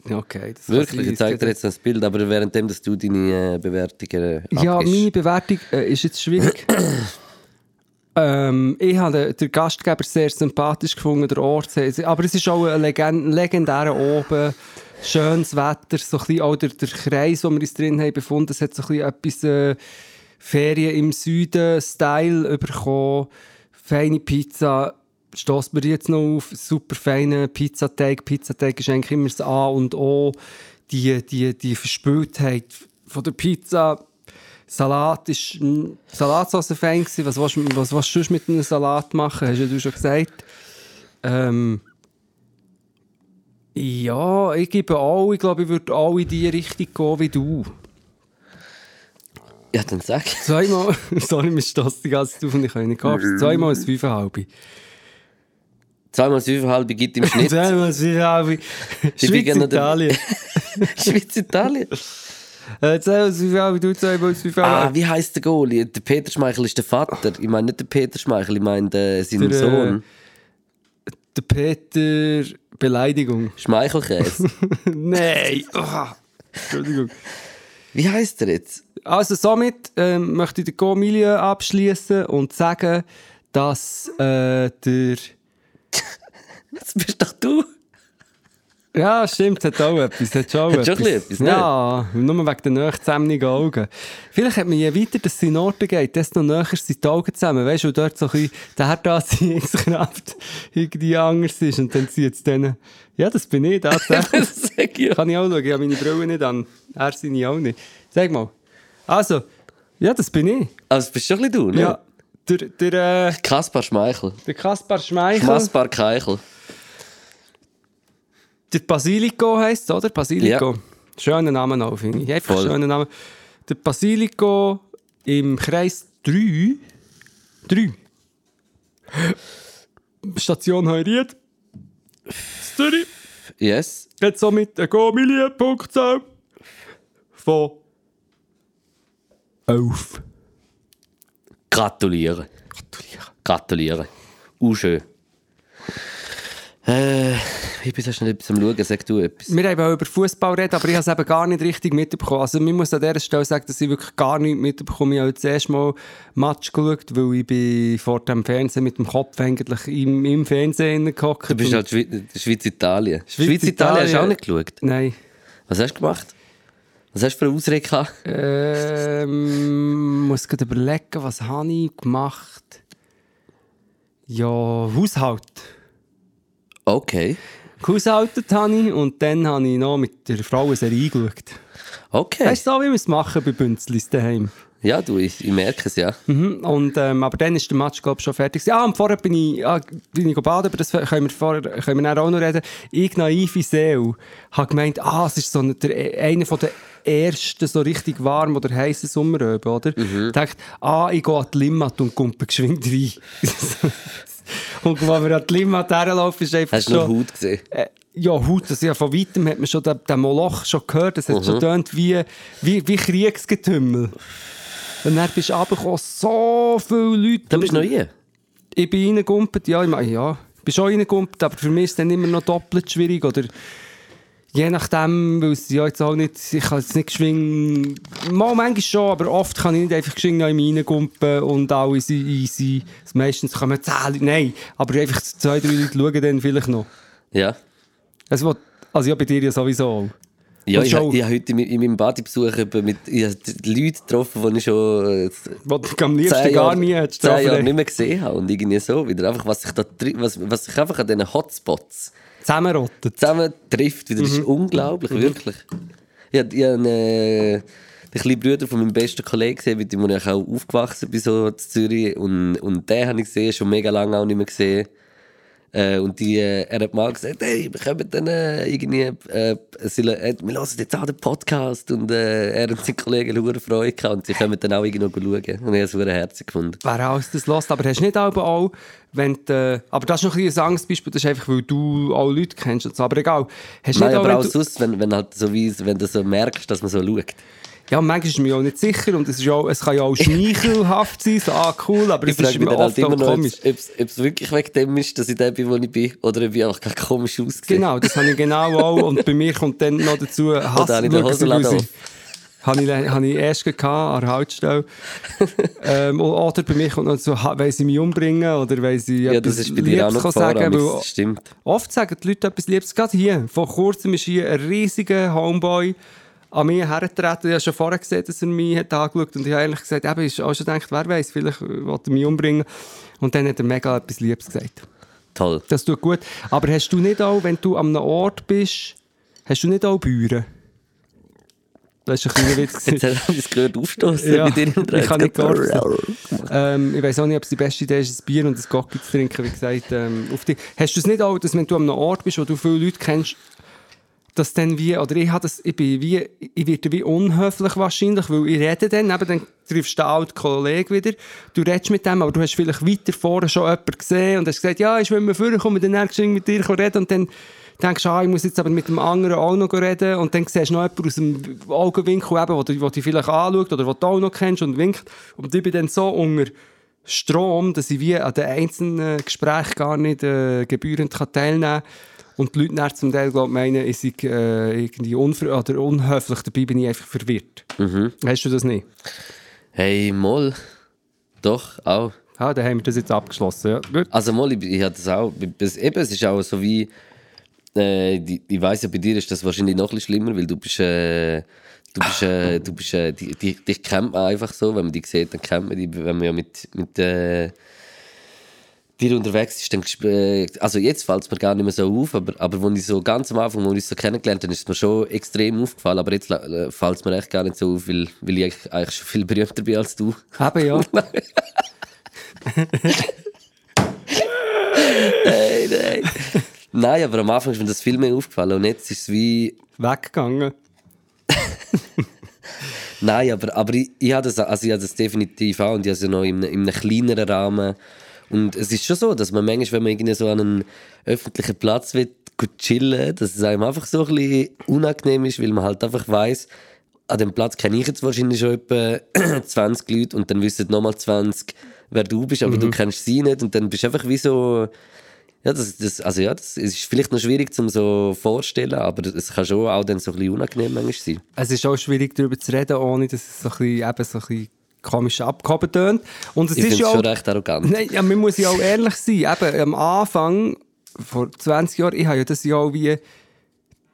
Okay, das Wirklich, ich zeige dir jetzt das Bild, aber währenddem, dass du deine äh, Bewertungen Ja, abgibst. meine Bewertung äh, ist jetzt schwierig. ähm, ich habe den, den Gastgeber sehr sympathisch gefunden, der Ort. Aber es ist auch ein Legend, legendärer oben. Schönes Wetter, so ein auch der, der Kreis, wo wir uns drin haben befunden. Es hat so ein etwas äh, Ferien im Süden-Style bekommen. Feine Pizza. Stoßt mir jetzt noch auf. Super feiner Pizzateig. Pizzateig ist eigentlich immer das A und O. Die, die, die Verspültheit von der Pizza. Salat ist Salatsauce fein gewesen. Was willst, du- was willst du sonst mit einem Salat machen? Hast ja du schon gesagt. Ähm, ja, ich gebe auch, ich glaube, ich würde auch in die Richtung gehen wie du. Ja, dann sag. Zweimal, sorry, mir stößt die ganze Zeit auf und ich kann nicht gehen. Zweimal ein Fünfeinhalb. Zweimal fünfeinhalb gibt im Schnitt. Zweimal ein Fünfeinhalb. bin Schweiz, gerne der- Italien. Schweiz, Italien. Äh, Zweimal ein Fünfeinhalb, du zweimal ein Ah, wie heisst der Goalie? Der Peter Schmeichel ist der Vater. Ich meine nicht der Peter Schmeichel, ich meine äh, seinen Der, äh, Sohn. Der Peter, Beleidigung. Schmeichelkäse. Nein! Oh, Entschuldigung. wie heisst er jetzt? Also somit ähm, möchte ich den Go-Milieu abschließen und sagen, dass äh, der... Das bist doch du. Ja, stimmt, es hat auch etwas. Hat schon, Hat schon ein bisschen etwas? Ja, nur wegen den nachzusammigen Augen. Vielleicht hat man je weiter das in den Orten geht, desto näher sind die Augen zusammen. Weißt du, dort so ein bisschen der Herdanziehungskraft irgendwie anders ist. Und dann zieht es dann. Ja, das bin ich tatsächlich. Ich. Kann ich auch schauen. Ich habe meine Brille nicht an. Er seine auch nicht. Sag mal. Also, ja, das bin ich. Also, bist schon ein bisschen du, ne? Ja. Der, der, äh, Kaspar Schmeichel. der Kaspar Schmeichel. Kaspar Keichel. Der Basilico heisst oder? Basilico. Schöner Name auch, finde ich. Einfach Voll. schöner Name. Der Basilico im Kreis 3. 3. Station Heuried. Zürich. Yes. Hat somit eine Go-Million-Punktzahl von 11. Gratulieren. Gratulieren. Uh, schön. Äh, ich bin so schnell etwas am Schauen, sag du etwas. Wir haben auch über Fußball reden, aber ich habe es eben gar nicht richtig mitbekommen. Also, man muss an dieser Stelle sagen, dass ich wirklich gar nichts mitbekomme. Ich habe das erste Mal Match geschaut, weil ich bin vor dem Fernsehen mit dem Kopf eigentlich im, im Fernsehen gehockt. Du bist halt Schweiz- Schweiz-Italien. Schweiz- Schweiz-Italien hast du auch nicht geschaut? Nein. Was hast du gemacht? Was hast du für eine Ausrede gehabt? Ähm, muss gerade überlegen, was habe ich gemacht? Ja, Haushalt. Okay. Gehaushaltet habe ich und dann habe ich noch mit der Frau eine Serie geschaut. Okay. Weißt du, so, wie wir es machen bei Bünzlis daheim? Ja, du, ich, ich merke es, ja. Mhm. Und, ähm, aber dann ist der Match, glaube ich, schon fertig. gewesen. Ah, und vorher bin ich, ah, bin ich baden, aber das können wir, vorher, können wir auch noch reden. Ich, naive Seele, habe gemeint, ah, es ist so der, einer von der ersten so richtig warm oder heißen Sommeröben, oder? Mhm. Ich dachte, ah, ich gehe an die Limmat und kumpe geschwind rein. und wenn wir an die Limmat herlaufen, ist einfach Hast du schon... Haut gesehen? Äh, ja, Haut, das ja von weitem hat man schon den, den Moloch schon gehört. Das hat Mhm. schon getönt wie, wie, wie Kriegsgetümmel. Und dann bist du runtergekommen, so viele Leute. Da bist du noch hier. Ich bin reingegumpelt, ja, ich meine, ja, ich bin schon reingegumpelt, aber für mich ist es dann immer noch doppelt schwierig, oder je nachdem, weil es ja jetzt auch nicht, ich kann jetzt nicht geschwingen, mal manchmal schon, aber oft kann ich nicht einfach geschwingen in mich reingumpen und alle sind easy, meistens kommen zehn Leute, nein, aber einfach zwei, drei Leute schauen dann vielleicht noch. Ja. Also, also ja, bei dir ja sowieso auch. Ja, ich, schon- ich habe heute in in meinem Badebesuch mit ich habe die Leute getroffen, die ich schon äh, Was du am liebsten zehn gar Jahre, nie zehn Jahre nicht mehr gesehen habe. Und irgendwie so wieder einfach, was sich da was, was sich einfach an diesen Hotspots Zusammenrottet. zusammen trifft, wieder, das ist unglaublich, wirklich. Ich habe, ich habe äh, den kleinen Bruder von meinem besten Kollegen gesehen, mit dem ich auch aufgewachsen bin, so in Zürich. Und, und den habe ich gesehen, schon mega lange auch nicht mehr gesehen. Äh, und die, äh, er hat mal gesagt, hey, wir kommen dann äh, irgendwie, äh, sie, äh, wir hören jetzt auch den Podcast und äh, er und seine Kollegen haben Freude gehabt und sie kommen dann auch irgendwie noch schauen. Und ich habe es sehr herzlich gefunden. Wer alles das lässt. Aber hast du nicht auch, auch wenn du, aber das ist noch ein, bisschen ein anderes Beispiel, das ist einfach, weil du auch Leute kennst und so. Aber egal. Hast du Nein, nicht auch, aber wenn auch du, sonst, wenn, wenn, halt so wie, wenn du so merkst, dass man so schaut. Ja, manchmal ist man ja auch nicht sicher und es, ist ja auch, es kann ja auch schmeichelhaft sein, so, ah, cool, aber Ich es ist mir dann halt oft immer noch, komisch. ob es wirklich wegen dem ist, dass ich der bin, wo ich bin, oder ob ich einfach komisch aussehe. Genau, das habe ich genau auch. Und bei mir kommt dann noch dazu Hass. habe ich den Hosenladen? Habe ich, habe ich erst gehabt, an der Haltestelle. ähm, oder bei mir kommt noch dazu, wollen sie mich umbringen oder wollen sie Ja, das etwas ist bei dir auch noch sagen, weil das stimmt. Oft sagen die Leute etwas Liebes. Gerade hier, vor kurzem ist hier ein riesiger Homeboy an mich hergetreten. Ich habe schon vorher gesehen, dass er mich hat angeschaut und ich habe eigentlich gesagt, eben, ich auch schon gedacht, wer weiß, vielleicht will er mich umbringen. Und dann hat er mega etwas Liebes gesagt. Toll. Das tut gut. Aber hast du nicht auch, wenn du an einem Ort bist, hast du nicht auch Büren? Das ist ein kleiner Witz. Jetzt habe ich es gehört aufstoßen Ja, dir im ich kann nicht gewartet. ähm, ich weiß auch nicht, ob es die beste Idee ist, ein Bier und ein Gocki zu trinken, wie gesagt. Ähm, auf die. Hast du es nicht auch, dass wenn du an einem Ort bist, wo du viele Leute kennst, dass dann wie, oder ich, das, ich, bin wie, ich werde wie unhöflich wahrscheinlich, weil ich rede dann, eben, dann triffst du den alten Kollegen wieder, du redest mit dem, aber du hast vielleicht weiter vorne schon jemanden gesehen und hast gesagt, ja, ich will mal vorkommen, dann nächstes mit dir reden und dann denkst du, ah, ich muss jetzt aber mit dem anderen auch noch reden und dann siehst du noch jemanden aus dem Augenwinkel, eben, wo, du, wo dich vielleicht anschaut oder wo du auch noch kennst und winkt und ich bin dann so unter Strom, dass ich wie an den einzelnen Gesprächen gar nicht äh, gebührend kann teilnehmen kann. Und die Leute zum Teil glaub, meinen, ich sei äh, irgendwie unver oder unhöflich, dabei bin ich einfach verwirrt. Hast du das nicht? Hey, Moll. Doch, auch. Ah, dann haben wir das jetzt abgeschlossen. Ja. Gut. Also Moll, ich, ich hatte das auch. Das, eben, es ist auch so wie... Äh, die, ich weiss ja, bei dir ist das wahrscheinlich noch ein bisschen schlimmer, weil du bist... Äh, du bist... Äh, du bist äh, die, dich kennt man einfach so. Wenn man die sieht, dann kennt man die. Wenn man ja mit... mit äh, dir unterwegs ist, dann, äh, also jetzt fällt es mir gar nicht mehr so auf, aber, aber als ich so ganz am Anfang, als ich uns so kennengelernt habe, ist es mir schon extrem aufgefallen, aber jetzt äh, fällt es mir echt gar nicht so auf, weil, weil ich eigentlich- schon viel berühmter bin als du. Eben, ja. Nein, nein. Nein, aber am Anfang ist mir das viel mehr aufgefallen und jetzt ist es wie... Weggegangen. Nein, aber, aber ich, ich habe das, also ich habe das definitiv auch und ich habe es ja noch in, in einem kleineren Rahmen. Und es ist schon so, dass man manchmal, wenn man irgendwie so an einen öffentlichen Platz will, gut chillen, dass es einem einfach so ein bisschen unangenehm ist, weil man halt einfach weiß, an dem Platz kenne ich jetzt wahrscheinlich schon etwa 20 Leute und dann wissen nochmal 20, wer du bist, aber du kennst sie nicht und dann bist du einfach wie so... Ja, das, das, also ja, das ist vielleicht noch schwierig zum so vorstellen, aber es kann schon auch dann so ein bisschen unangenehm manchmal sein. Es ist auch schwierig, darüber zu reden, ohne dass es so ein bisschen, eben so ein bisschen komisch abgehoben tönt. Und es Ich ist ja auch... schon recht arrogant. Nein, ja, man muss ja auch ehrlich sein. Eben, am Anfang, vor 20 Jahren, ich habe ja das ja auch wie...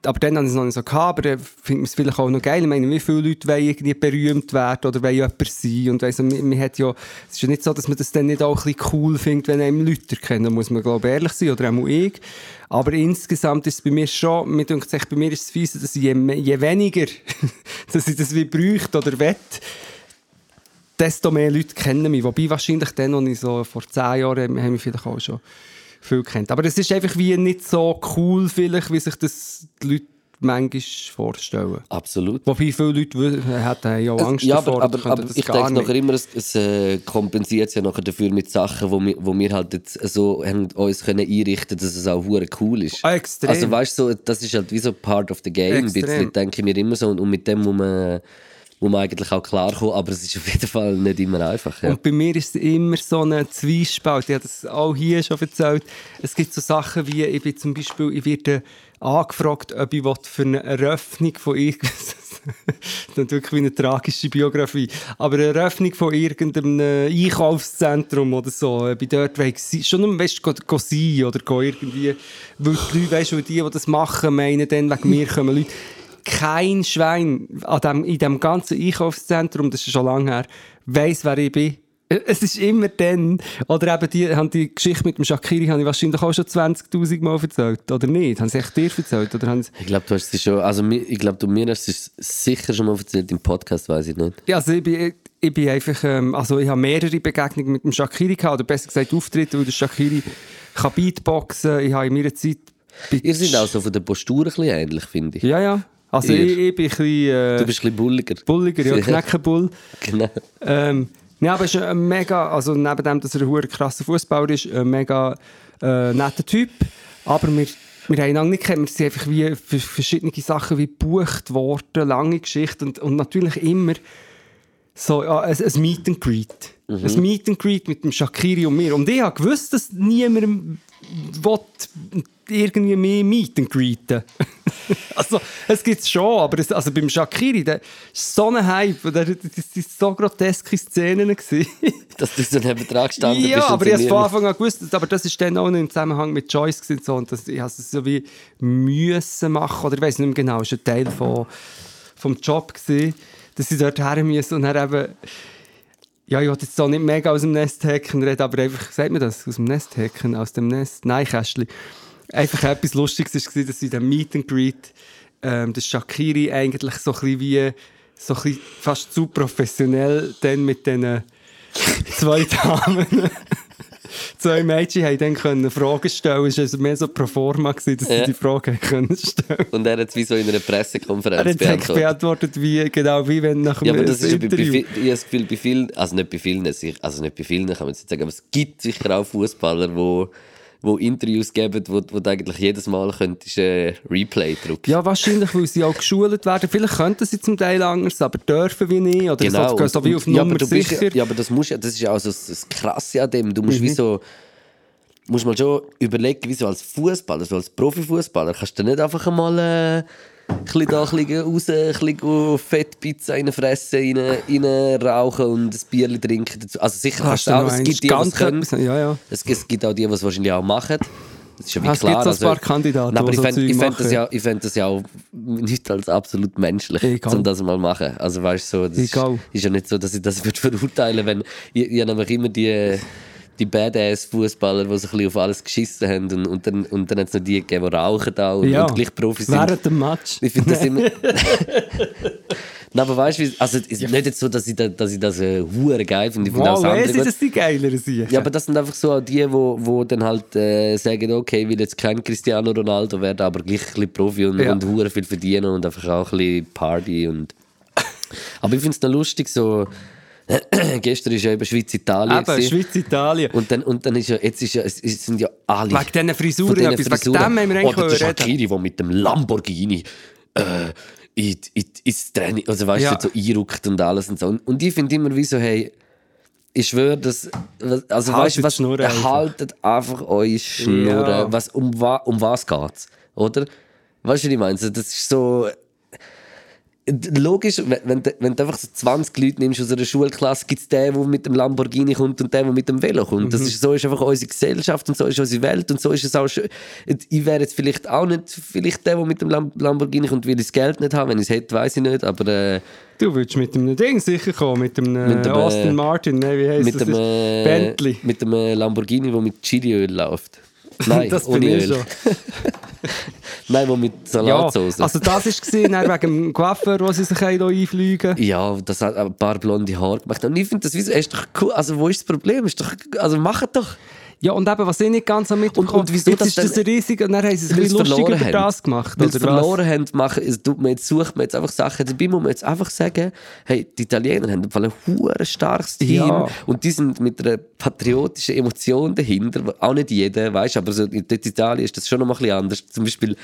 Aber dann habe ich es noch nicht so gehabt, aber dann finde ich es vielleicht auch noch geil. Ich meine, wie viele Leute wollen irgendwie berühmt werden oder wollen jemand sein? Und weiss, man, man hat ja, es ist ja nicht so, dass man das dann nicht auch ein bisschen cool findet, wenn einem Leute kennen. Da muss man, glaube ich, ehrlich sein, oder auch ich. Aber insgesamt ist es bei mir schon, mir denkt bei mir ist es fies, dass je, je weniger, dass ich das wie bräuchte oder wett, desto mehr Leute kennen mich. Wobei wahrscheinlich dann, als ich so vor zehn Jahren, haben mich vielleicht auch schon viel kennt. Aber es ist einfach wie nicht so cool vielleicht, wie sich das die Leute manchmal vorstellen. Absolut. Wobei viele Leute hätten ja auch Angst ja, davor. aber, aber, aber ich denke nachher immer, es, es äh, kompensiert es ja nachher dafür mit Sachen, wo wir, wo wir halt jetzt so haben uns können einrichten dass es auch hure cool ist. Ah, extrem. Also weißt du, so, das ist halt wie so part of the game, ein Extrem. bisschen, denke ich mir immer so. Und, und mit dem muss man, muss man eigentlich auch klarkommen, aber es ist auf jeden Fall nicht immer einfach. Ja. Und bei mir ist es immer so ein Zwiespalt. Ich habe das auch hier schon erzählt. Es gibt so Sachen wie, ich bin zum Beispiel, ich werde angefragt, ob ich für eine Eröffnung von irgendwas, das ist wirklich wie eine tragische Biografie, aber eine Eröffnung von irgendeinem Einkaufszentrum oder so, ob ich dort gsi- schon weißt du, go, sein oder go irgendwie, weil die Leute, weißt du, die, die das machen, meinen dann, wegen mir kommen Leute kein Schwein an dem, in dem ganzen Einkaufszentrum, das ist schon lange her, weiss, wer ich bin. Es ist immer dann, oder eben die, haben die Geschichte mit dem Shakiri habe ich wahrscheinlich auch schon 20'000 Mal erzählt, oder nicht? Haben sie echt dir erzählt? Oder haben sie... Ich glaube, du hast es schon, also ich glaube, du mir hast es sicher schon mal erzählt im Podcast, weiß ich nicht. Ja, also ich bin, ich bin einfach, ähm, also ich habe mehrere Begegnungen mit dem Shakiri gehabt, oder besser gesagt Auftritte, weil der Shakiri kann Beatboxen, ich habe in meiner Zeit... Ihr seid auch so von der Postur ein bisschen ähnlich, finde ich. Ja, ja. Also ich, ich bin ein bisschen... Äh, Du bist ein bisschen bulliger. bulliger, ja, Kneckenbull. Genau. Ähm, ja, aber er ist ein mega, also neben dem, dass er ein krasser Fußballer ist, ein mega äh, netter Typ. Aber wir, wir haben ihn lange nicht kennen. Wir sind einfach wie für verschiedene Sachen wie gebucht worden, lange Geschichte und, und natürlich immer so ja, ein, ein Meet and Greet. Ein Meet and Greet mit dem Shakiri und mir. Und ich habe gewusst, dass niemand will irgendwie mehr Meet and Greeten. also, es gibt es schon, aber es, also beim Shakiri, der ist so ein Hype, der, das waren so groteske Szenen. Dass du so neben dran gestanden ja, bist. und aber ich habe es von Anfang an gewusst, aber das ist dann auch noch im Zusammenhang mit Joyce und so, und das, ich habe es so wie müssen machen, oder ich weiß nicht mehr genau, es war ein Teil von, vom Job, gewesen, dass ich dort her musste und dann eben ja, ich wollte jetzt so nicht mega aus dem Nest hacken, reden, aber einfach, sagt man das, aus dem Nest hacken, aus dem Nest, nein, Kästchen. Einfach etwas Lustiges war, dass in dem Meet and Greet ähm, der Shakiri eigentlich so ein bisschen wie, so ein bisschen fast zu professionell dann mit diesen zwei Damen, zwei Mädchen haben dann können Fragen stellen. Es war also mehr so pro forma, gewesen, dass Ja. sie die Fragen können stellen Und er hat es wie so in einer Er Pressekonferenz hat es beantwortet. beantwortet, wie, genau wie wenn nach Ja, einem aber das ist ja bei, bei, Interview. ich habe das Gefühl, bei vielen, also nicht bei vielen, also nicht bei vielen kann man jetzt nicht sagen, aber es gibt sicher auch Fußballer, wo, wo Interviews geben, wo, wo du eigentlich jedes Mal könntest, äh, Replay drücken. Ja, wahrscheinlich, weil sie auch geschult werden. Vielleicht könnten sie zum Teil anders, aber dürfen wir nicht. Oder so, gehen so wie auf Genau. ja, aber Nummer bist, sicher. Mhm. ja, aber das musst das ist ja auch so das, Krasse an dem. Du musst wie so, musst mal schon überlegen, wie so als Fußballer, so als Profifußballer, kannst du nicht einfach einmal äh, bisschen da ein bisschen raus, ein bisschen Fettpizza reinfressen, rein, rein rauchen und ein Bier trinken dazu. Also sicher kannst du auch, es gibt die, die es können. ja, ja. Es, es gibt auch die, die es wahrscheinlich auch machen. Das ist ja wie Ah, es klar. gibt so ein paar Kandidaten, Nein, aber ich so fände fänd das, ja, ich fänd das ja auch nicht als absolut menschlich, Egal. um das mal zu machen. Also weißt du, so, das ist, ist ja nicht so, dass ich das würde verurteilen wenn ich, ich nämlich immer die, die Badass-Fußballer, die so ein bisschen auf alles geschissen haben und, und dann, und dann hat es noch die gegeben, die rauchen auch und, Ja. und gleich Profis sind. Während dem Match. Ich finde das immer. Nein, aber weißt du, also es ist nicht jetzt so, dass ich, da, dass ich das äh, geil finde. Ich finde Wow, auch das andere das die geileren Sicher? Ja, aber das sind einfach so auch die, wo, wo dann halt äh, sagen, okay, ich will jetzt kein Cristiano Ronaldo werden, aber gleich ein bisschen Profi und, Ja. und hure viel verdienen und einfach auch ein bisschen Party und... Aber ich finde es noch lustig, so... gestern ist ja eben Schweiz-Italien Eben. Schweiz-Italien. und dann, und dann ist ja, jetzt ist ja, es sind ja alle... Wegen diesen Frisuren, diesen etwas, wegen dem haben wir eigentlich Oder der. Shakiri, der mit dem Lamborghini äh, in, in, ins Training, also weißt Ja. du, so einruckt und alles und so. Und, und ich finde immer wie so, hey, ich schwöre, dass, also Haltet weißt du, was, Schnur einfach. haltet einfach eure Schnur, Ja. was, um, um was geht's, oder? Weißt du, was ich meine? Das ist so, logisch, wenn, wenn, du- einfach so 20 Leute nimmst aus einer Schulklasse, gibt es den, der mit dem Lamborghini kommt und den, der mit dem Velo kommt. Das Mhm. ist, so ist einfach unsere Gesellschaft und so ist unsere Welt und so ist es auch schön. Ich wäre jetzt vielleicht auch nicht vielleicht der, der mit dem Lam Lamborghini kommt, weil ich das Geld nicht habe. Wenn ich es hätte, weiß ich nicht, aber äh, Du würdest mit einem Ding sicher kommen, mit dem, Mit dem, äh, Austin Martin, ne, wie heisst mit das? dem, äh, Bentley. mit dem äh, Lamborghini, der mit Chiliöl läuft. Nein, das bin ohne ich Öl. schon. Nein, wo mit Ja, Salatsauce. also das war gesehen wegen dem Coiffeur, wo sie sich einfliegen. Ja, das hat ein paar blonde Haare gemacht. Und ich finde das, wieso, ist doch cool. Also, wo ist das Problem? Ist doch, also, mach doch. Ja, und eben, was ich nicht ganz mitbekommen Und- und wieso jetzt das ist das riesig und dann haben sie sich ein bisschen lustig über haben. das gemacht, Weil sie was? verloren haben, machen, es tut man jetzt, sucht man jetzt einfach Sachen. Dabei muss man jetzt einfach sagen, hey, die Italiener haben ein hure starkes Team Ja. und die sind mit einer patriotischen Emotion dahinter. Auch nicht jeder, weißt aber so, in Italien ist das schon noch mal ein bisschen anders. Zum Beispiel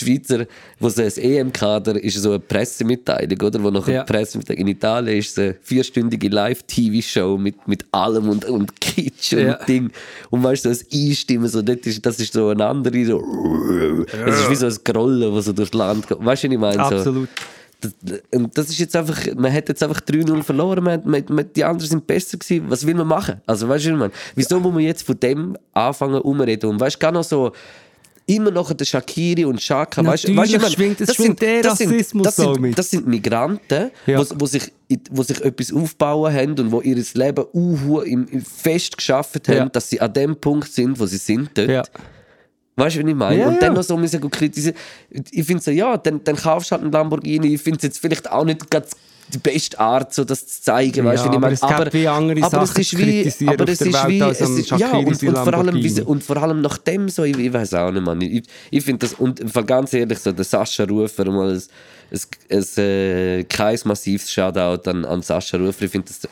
die Schweizer, wo so ein EM-Kader ist so eine Pressemitteilung, oder? Wo nachher Ja. Pressemitteilung in Italien ist eine vierstündige Live-TV-Show mit, mit allem und, und Kitsch und Ja. Ding. Und weißt du, das Einstimmen, so, das, ist, das ist so eine andere, so, es ist wie so ein Grollen, das so durchs Land geht. Weißt du, was ich meine? So, Absolut. das, und das ist jetzt einfach, man hat jetzt einfach 3-0 verloren, man, man, man, die anderen sind besser gewesen. Was will man machen? Also, weißt du, was ich meine? Wieso muss man jetzt von dem anfangen, umreden? Und weißt du, gar noch so, immer noch der Shakiri und Shaka, weißt du, Natürlich weißt meine, schwingt- es schwingt der das sind, Rassismus das sind, auch mit. das sind Migranten, Ja. wo, wo, sich, wo sich etwas aufbauen haben und wo ihr Leben uh, im, im fest geschafft haben, Ja. dass sie an dem Punkt sind, wo sie sind dort. Ja. Weißt du, was ich meine? Ja, und dann noch so müssen kritisieren. Ich finde so, ja, dann, dann kaufst du halt einen Lamborghini. Ich finde es jetzt vielleicht auch nicht ganz die beste Art, so das zu zeigen. Weißt Ja, ich aber meine? es gibt wie andere aber Sachen es ist wie, aber es ist wie, als es ist, ja, und, und, vor allem, wie, und vor allem nach dem so, ich, ich weiß auch nicht, Mann. Ich, ich finde das, und ganz ehrlich, so der Sascha Rufer, mal ein, ein, ein, äh, kein massives Shoutout an, an Sascha Rufer. Ich finde das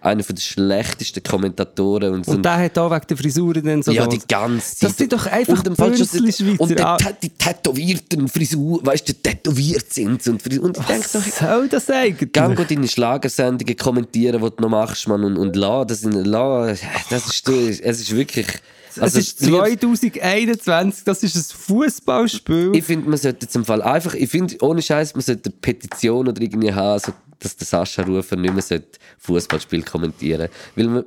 einer der schlechtesten Kommentatoren. Und, so Und der hat auch wegen der Frisuren dann so ja, die ganze Zeit. Das sind doch einfach und schon Bünzli-Schweizer. Und die, die tätowierten Frisuren, weißt du, die tätowiert sind. Und, und ich denke so, Was soll das eigentlich? Gang go deine Schlagersendungen kommentieren, die du noch machst, Mann, und, und la, das, sind, la, das ist, es ist wirklich... Also, es ist 2021, das ist ein Fußballspiel. ich finde, man sollte zum Fall einfach, ich finde, ohne Scheiß, man sollte eine Petition oder irgendwie haben, so, dass der Sascha Rufer nicht mehr sollte Fußballspiel kommentieren Weil man,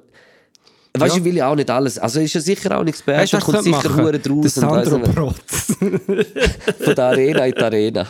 weißt du, Ja. ich will ja auch nicht alles, also ist ja sicher auch nichts Weißt Experte, da kommt sicher machen? Hure Der draus und weiss Sandro nicht, Protz. von der Arena in die Arena.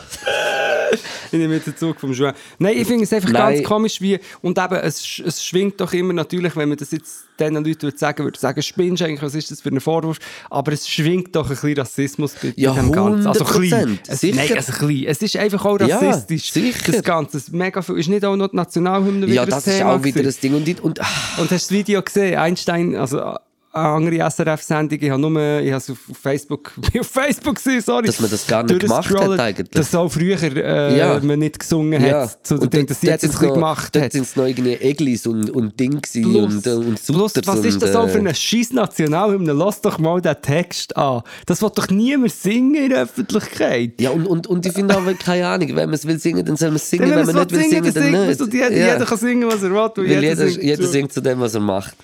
Ich nehme jetzt den Zug vom Schuh. Nein, ich finde es einfach Nein. ganz komisch, wie, und eben, es, es schwingt doch immer natürlich, wenn man das jetzt diesen Leuten würde sagen würde, sagen, spinnst du eigentlich, was ist das für ein Vorwurf? Aber es schwingt doch ein bisschen Rassismus bei, Ja, dem Ganzen. Also 100%, klein. Es, sicher. Nein, also klein. Es ist einfach auch Ja, rassistisch. sicher. Das Ganze. Es Mega viel. Ist nicht auch noch die Nationalhymne wieder Ja, ein das ist auch wieder das Ding. Und, und, Und hast du das Video gesehen? Einstein, also andere SRF-Sendung, ich habe nur, ich habe es auf Facebook, auf Facebook gesehen, sorry. Dass man das gar nicht gemacht hat eigentlich. Dass auch früher äh, Ja. man nicht gesungen ja. hat, zu dem Und dort- dass sie dort jetzt ein bisschen gemacht Dort hat. sind es noch irgendwie Eglis und, und Ding Plus, und, äh, und plus, was ist und, das auch für äh, eine scheiß Nationalhymne? Lass doch mal den Text an. Das wird doch niemand singen in der Öffentlichkeit. Ja, und, und, und ich finde auch, keine Ahnung, wenn man es will singen, dann soll man es singen, Wenn wenn, man nicht will singen, singen, dann dann nicht. Und jeder, Ja. jeder kann singen, was er will. Weil jeder, jeder, singt zu dem, was er macht.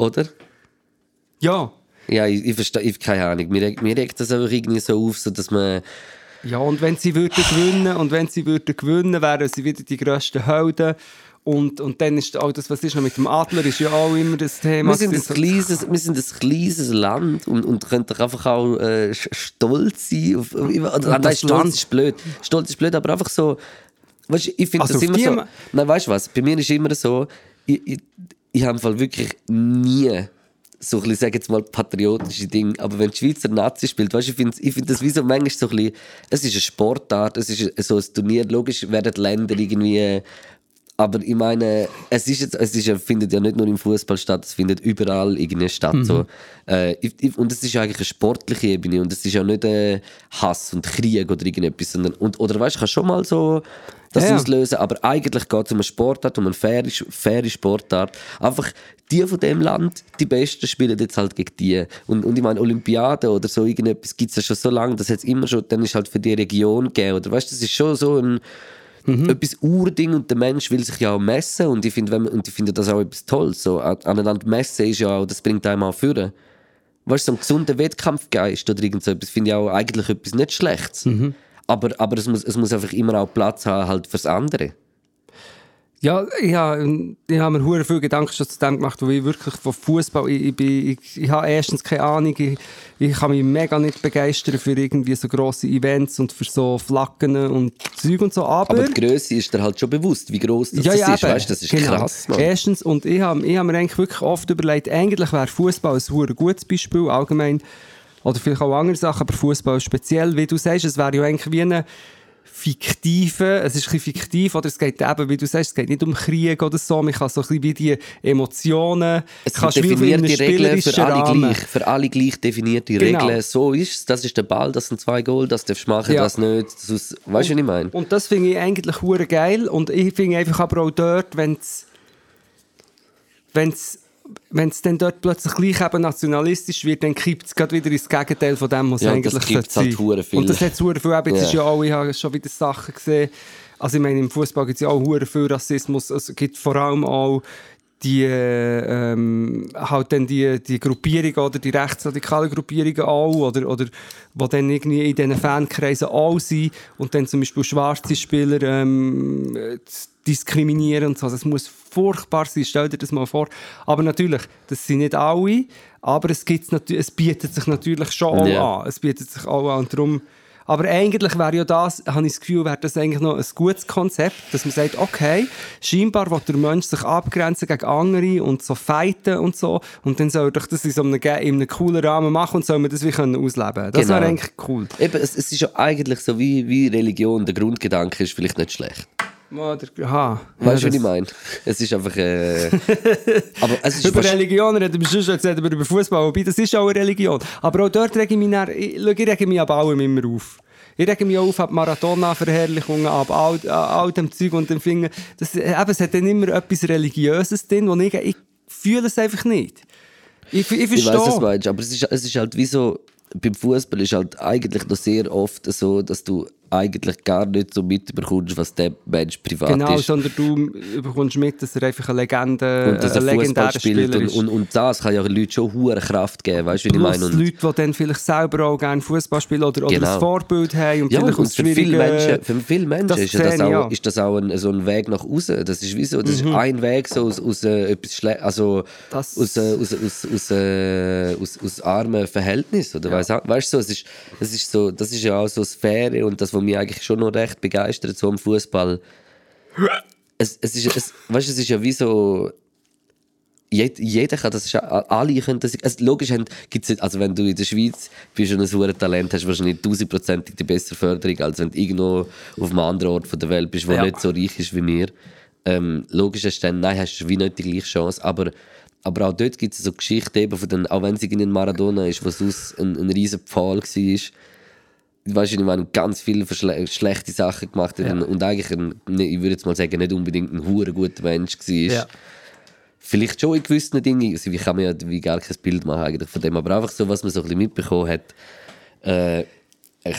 Oder? Ja. Ja, ich, ich verstehe, ich, keine Ahnung. Mir, regt- mir regt das einfach irgendwie so auf, so dass man... Ja, und wenn sie würden gewinnen, und wenn sie würden gewinnen, wären sie wieder die grössten Helden. Und, und dann ist auch das, was ist noch mit dem Adler, ist ja auch immer das Thema. Wir sind, ein kleines, wir sind ein kleines Land und, und können doch einfach auch äh, stolz sein. Auf, oder, nein, stolz ist blöd. Stolz ist blöd, aber einfach so. Weißt, ich finde Also das immer so. Nein, weißt du was? Bei mir ist immer so, ich, ich, ich habe wirklich nie so ein bisschen, sag jetzt mal, patriotische Dinge. Aber wenn die Schweizer Nazi spielt, weißt du, ich finde ich find das wie so manchmal so ein bisschen, es ist eine Sportart, es ist so ein Turnier, logisch werden die Länder irgendwie aber ich meine, es ist jetzt, es ist, findet ja nicht nur im Fußball statt, es findet überall irgendwie statt. So. Äh, und es ist ja eigentlich eine sportliche Ebene und es ist ja nicht äh, Hass und Krieg oder irgendetwas, sondern, und, oder weißt du, kannst schon mal so das Ja, auslösen, aber eigentlich geht es um eine Sportart, um eine faire, faire Sportart. Einfach die von dem Land, die Besten spielen jetzt halt gegen die. Und, und ich meine, Olympiade oder so irgendetwas gibt es ja schon so lange, das hat immer schon, dann ist halt für die Region gegeben. Oder weißt du, das ist schon so ein etwas Urding und der Mensch will sich ja auch messen und ich finde und ich finde das auch etwas Tolles. So, an- aneinander messen ist ja auch, das bringt einem auch führen. Weißt du, so ein gesunder Wettkampfgeist oder irgend so etwas finde ich auch eigentlich etwas nicht Schlechtes. Aber, aber es, muss, es muss einfach immer auch Platz haben halt fürs andere. Ja, ich habe, ich habe mir hure viel Gedanken schon zu dem gemacht, weil ich wirklich von Fußball, ich, ich, bin- ich, ich habe erstens keine Ahnung, ich, ich kann mich mega nicht begeistern für irgendwie so grosse Events und für so Flaggen und Zeug und so, aber... Aber die Größe ist dir halt schon bewusst, wie groß das, ja, das ja, ist. eben. Weißt, das ist Genau. krass, Mann. Erstens, und ich habe ich hab mir eigentlich wirklich oft überlegt, eigentlich wäre Fußball ein hure gutes Beispiel, allgemein, oder vielleicht auch andere Sachen, aber Fußball speziell, wie du sagst, es wäre ja eigentlich wie eine fiktive, es ist ein bisschen fiktiv, oder es geht eben, wie du sagst, es geht nicht um Krieg oder so, man kann so ein bisschen wie die Emotionen, Es sind definierte Regeln für alle Rahmen. gleich. Für alle gleich definierte Genau. Regeln. So ist es. Das ist der Ball, das sind zwei Goal, das darfst du machen, Ja. das nicht. Weißt du, was ich meine? Und das finde ich eigentlich hure geil. Und ich finde einfach aber auch dort, wenn es wenn's, wenn's dann dort plötzlich gleich eben nationalistisch wird, dann kippt es gerade wieder ins Gegenteil von dem, was Ja, es das eigentlich sollte halt sein. hure viel. Und das hat es viel. Jetzt Ja. ist ja auch, ich habe schon wieder Sachen gesehen. Also ich meine, im Fußball gibt es ja auch viel Rassismus. Es gibt vor allem auch die, äh, ähm, halt dann die, die Gruppierungen oder die rechtsradikalen Gruppierungen auch oder, oder die dann irgendwie in diesen Fankreisen auch sind und dann zum Beispiel schwarze Spieler ähm, äh, diskriminieren und so. Das muss furchtbar sein, stell dir das mal vor. Aber natürlich, das sind nicht alle, aber es, gibt's es bietet sich natürlich schon auch Ja. an. Es bietet sich auch an und darum aber eigentlich wäre ja das, habe ich das Gefühl, wäre das eigentlich noch ein gutes Konzept, dass man sagt, okay, scheinbar will der Mensch sich abgrenzen gegen andere und so fighten und so und dann soll doch das in so einem, in einem coolen Rahmen machen und soll man das wie können ausleben. Das Genau. wäre eigentlich cool. Eben, es, es ist ja eigentlich so wie, wie Religion. Der Grundgedanke ist vielleicht nicht schlecht. Aha. Weißt du, Ja, was ich meine? Es ist einfach. Äh, aber es ist Über Religion reden wir schon, jetzt reden wir über Fußball, wobei das ist auch eine Religion. Aber auch dort rege ich mich, dann, ich, ich rege mich ab allem immer auf. Ich rege mich auch auf ab Maradona-Verherrlichungen, ab all, all, all dem Zeug und dem Finger. Das, eben, es hat dann immer etwas Religiöses drin, wo ich, ich fühle es einfach nicht. Ich, ich Ich verstehe. weiß, was du meinst, aber es ist, es ist halt wie so. Beim Fußball ist halt eigentlich noch sehr oft so, dass du eigentlich gar nicht so mitbekommst, was der Mensch privat Genau, ist. sondern du bekommst mit, dass er einfach eine Legende, und dass er ein Fußball spielt. Spieler Und, ist. und, und das kann ja Leuten schon hohe Kraft geben, weißt du, wie ich meine? Und, Leute, die dann vielleicht selber auch gerne Fußball spielen oder, oder Genau. ein Vorbild haben und ja, vielleicht und für viele Menschen, für viele Menschen das ist, ja das auch, auch. ist das auch ein, so ein Weg nach außen. Das ist wie so, das Mhm. ist ein Weg so aus, aus äh, etwas Schle also Das- aus, äh, aus, aus, aus, äh, aus, aus armen Verhältnissen. Oder weißt du, weißt du, so, es ist, es ist so, das ist ja auch so Sphäre und das, was mich eigentlich schon noch recht begeistert, so am Fußball. Es, es ist, es, weißt, es ist ja wie so, Jed, jeder kann das, alle können das, also logisch gibt's, nicht- also wenn du in der Schweiz bist und ein hohes Talent hast, wahrscheinlich tausendprozentig die bessere Förderung, als wenn du irgendwo auf einem anderen Ort von der Welt bist, wo Ja. nicht so reich ist wie wir. Ähm, logisch hast du dann, nein, hast du wie nicht die gleiche Chance, aber, aber auch dort gibt es so Geschichten, eben von den, auch wenn es in Maradona ist, wo sonst ein, ein riesen Pfahl war, weißt du, ich meine, ganz viele verschle schlechte Sachen gemacht hat und, und eigentlich, ein, ne, ich würde jetzt mal sagen, nicht unbedingt ein hure guter Mensch war. Ja. Vielleicht schon in gewissen Dingen, also ich kann mir ja wie gar kein Bild machen eigentlich von dem, aber einfach so, was man so ein bisschen mitbekommen hat, äh, ich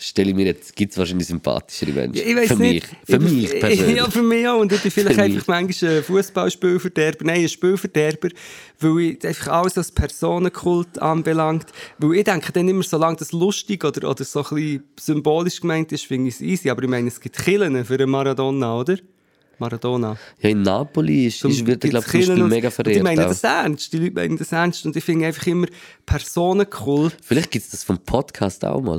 stelle mir jetzt, gibt es wahrscheinlich sympathischere Menschen. Ich weiß für nicht. mich, für Ich- mich ich- persönlich. Ja, für mich auch. Und ich bin vielleicht Für einfach manchmal ein Fußballspielverderber. Nein, ein Spielverderber, weil ich einfach alles als Personenkult anbelangt. Weil ich denke dann immer, solange das lustig oder, oder so ein bisschen symbolisch gemeint ist, finde ich es easy. Aber ich meine, es gibt Killen für einen Maradona, oder? Maradona. Ja, in Napoli ist, ist, wird er, glaube ich, zum mega verehrt. die meinen das ernst. Die Leute meinen das ernst. Und ich finde einfach immer Personenkult, Vielleicht gibt es das vom Podcast auch mal.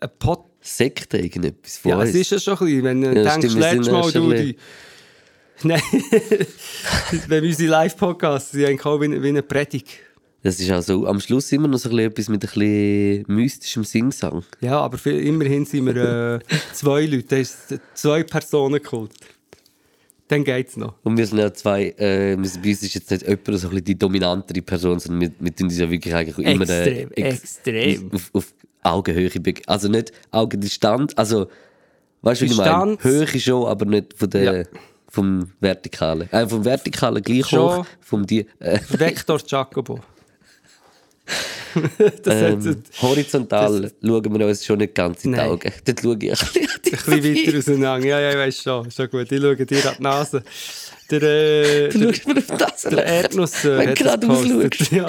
Ein Pod Sekte, irgendetwas von Ja, es ist ja schon ein bisschen, wenn du Ja, denkst, letztes Mal du die... Nein, wenn wir unsere Live-Podcasts sind, eigentlich auch wie, wie eine Predigt. Das ist also am Schluss immer noch so ein etwas mit ein bisschen mystischem Singsang. Ja, aber viel, immerhin sind wir äh, zwei Leute, da ist zwei Personen geholt. Dann geht's noch. Und wir sind ja zwei, äh, bei uns ist jetzt nicht jemand so ein bisschen die dominantere Person, sondern wir, wir tun uns ja wirklich eigentlich immer äh, Extrem, extrem. Auf, auf Augenhöhe, also nicht Augendistanz, also weißt du, wie ich meine? Höhe schon, aber nicht von der, Ja. vom Vertikalen. Äh, vom Vertikalen gleich Schon. hoch, vom die, äh, Vector Jacobo. das ähm, ein horizontal schauen wir uns schon nicht ganz in die Nein. Augen. Dort schaue ich ein bisschen dich bisschen weiter auseinander. Ja, ja, ich weiß schon. Schon gut. Ich schaue dir an die Nase. Der, äh, Du schaust mir auf das der Erdnuss äh, Wenn du gerade ausschaust. Ja,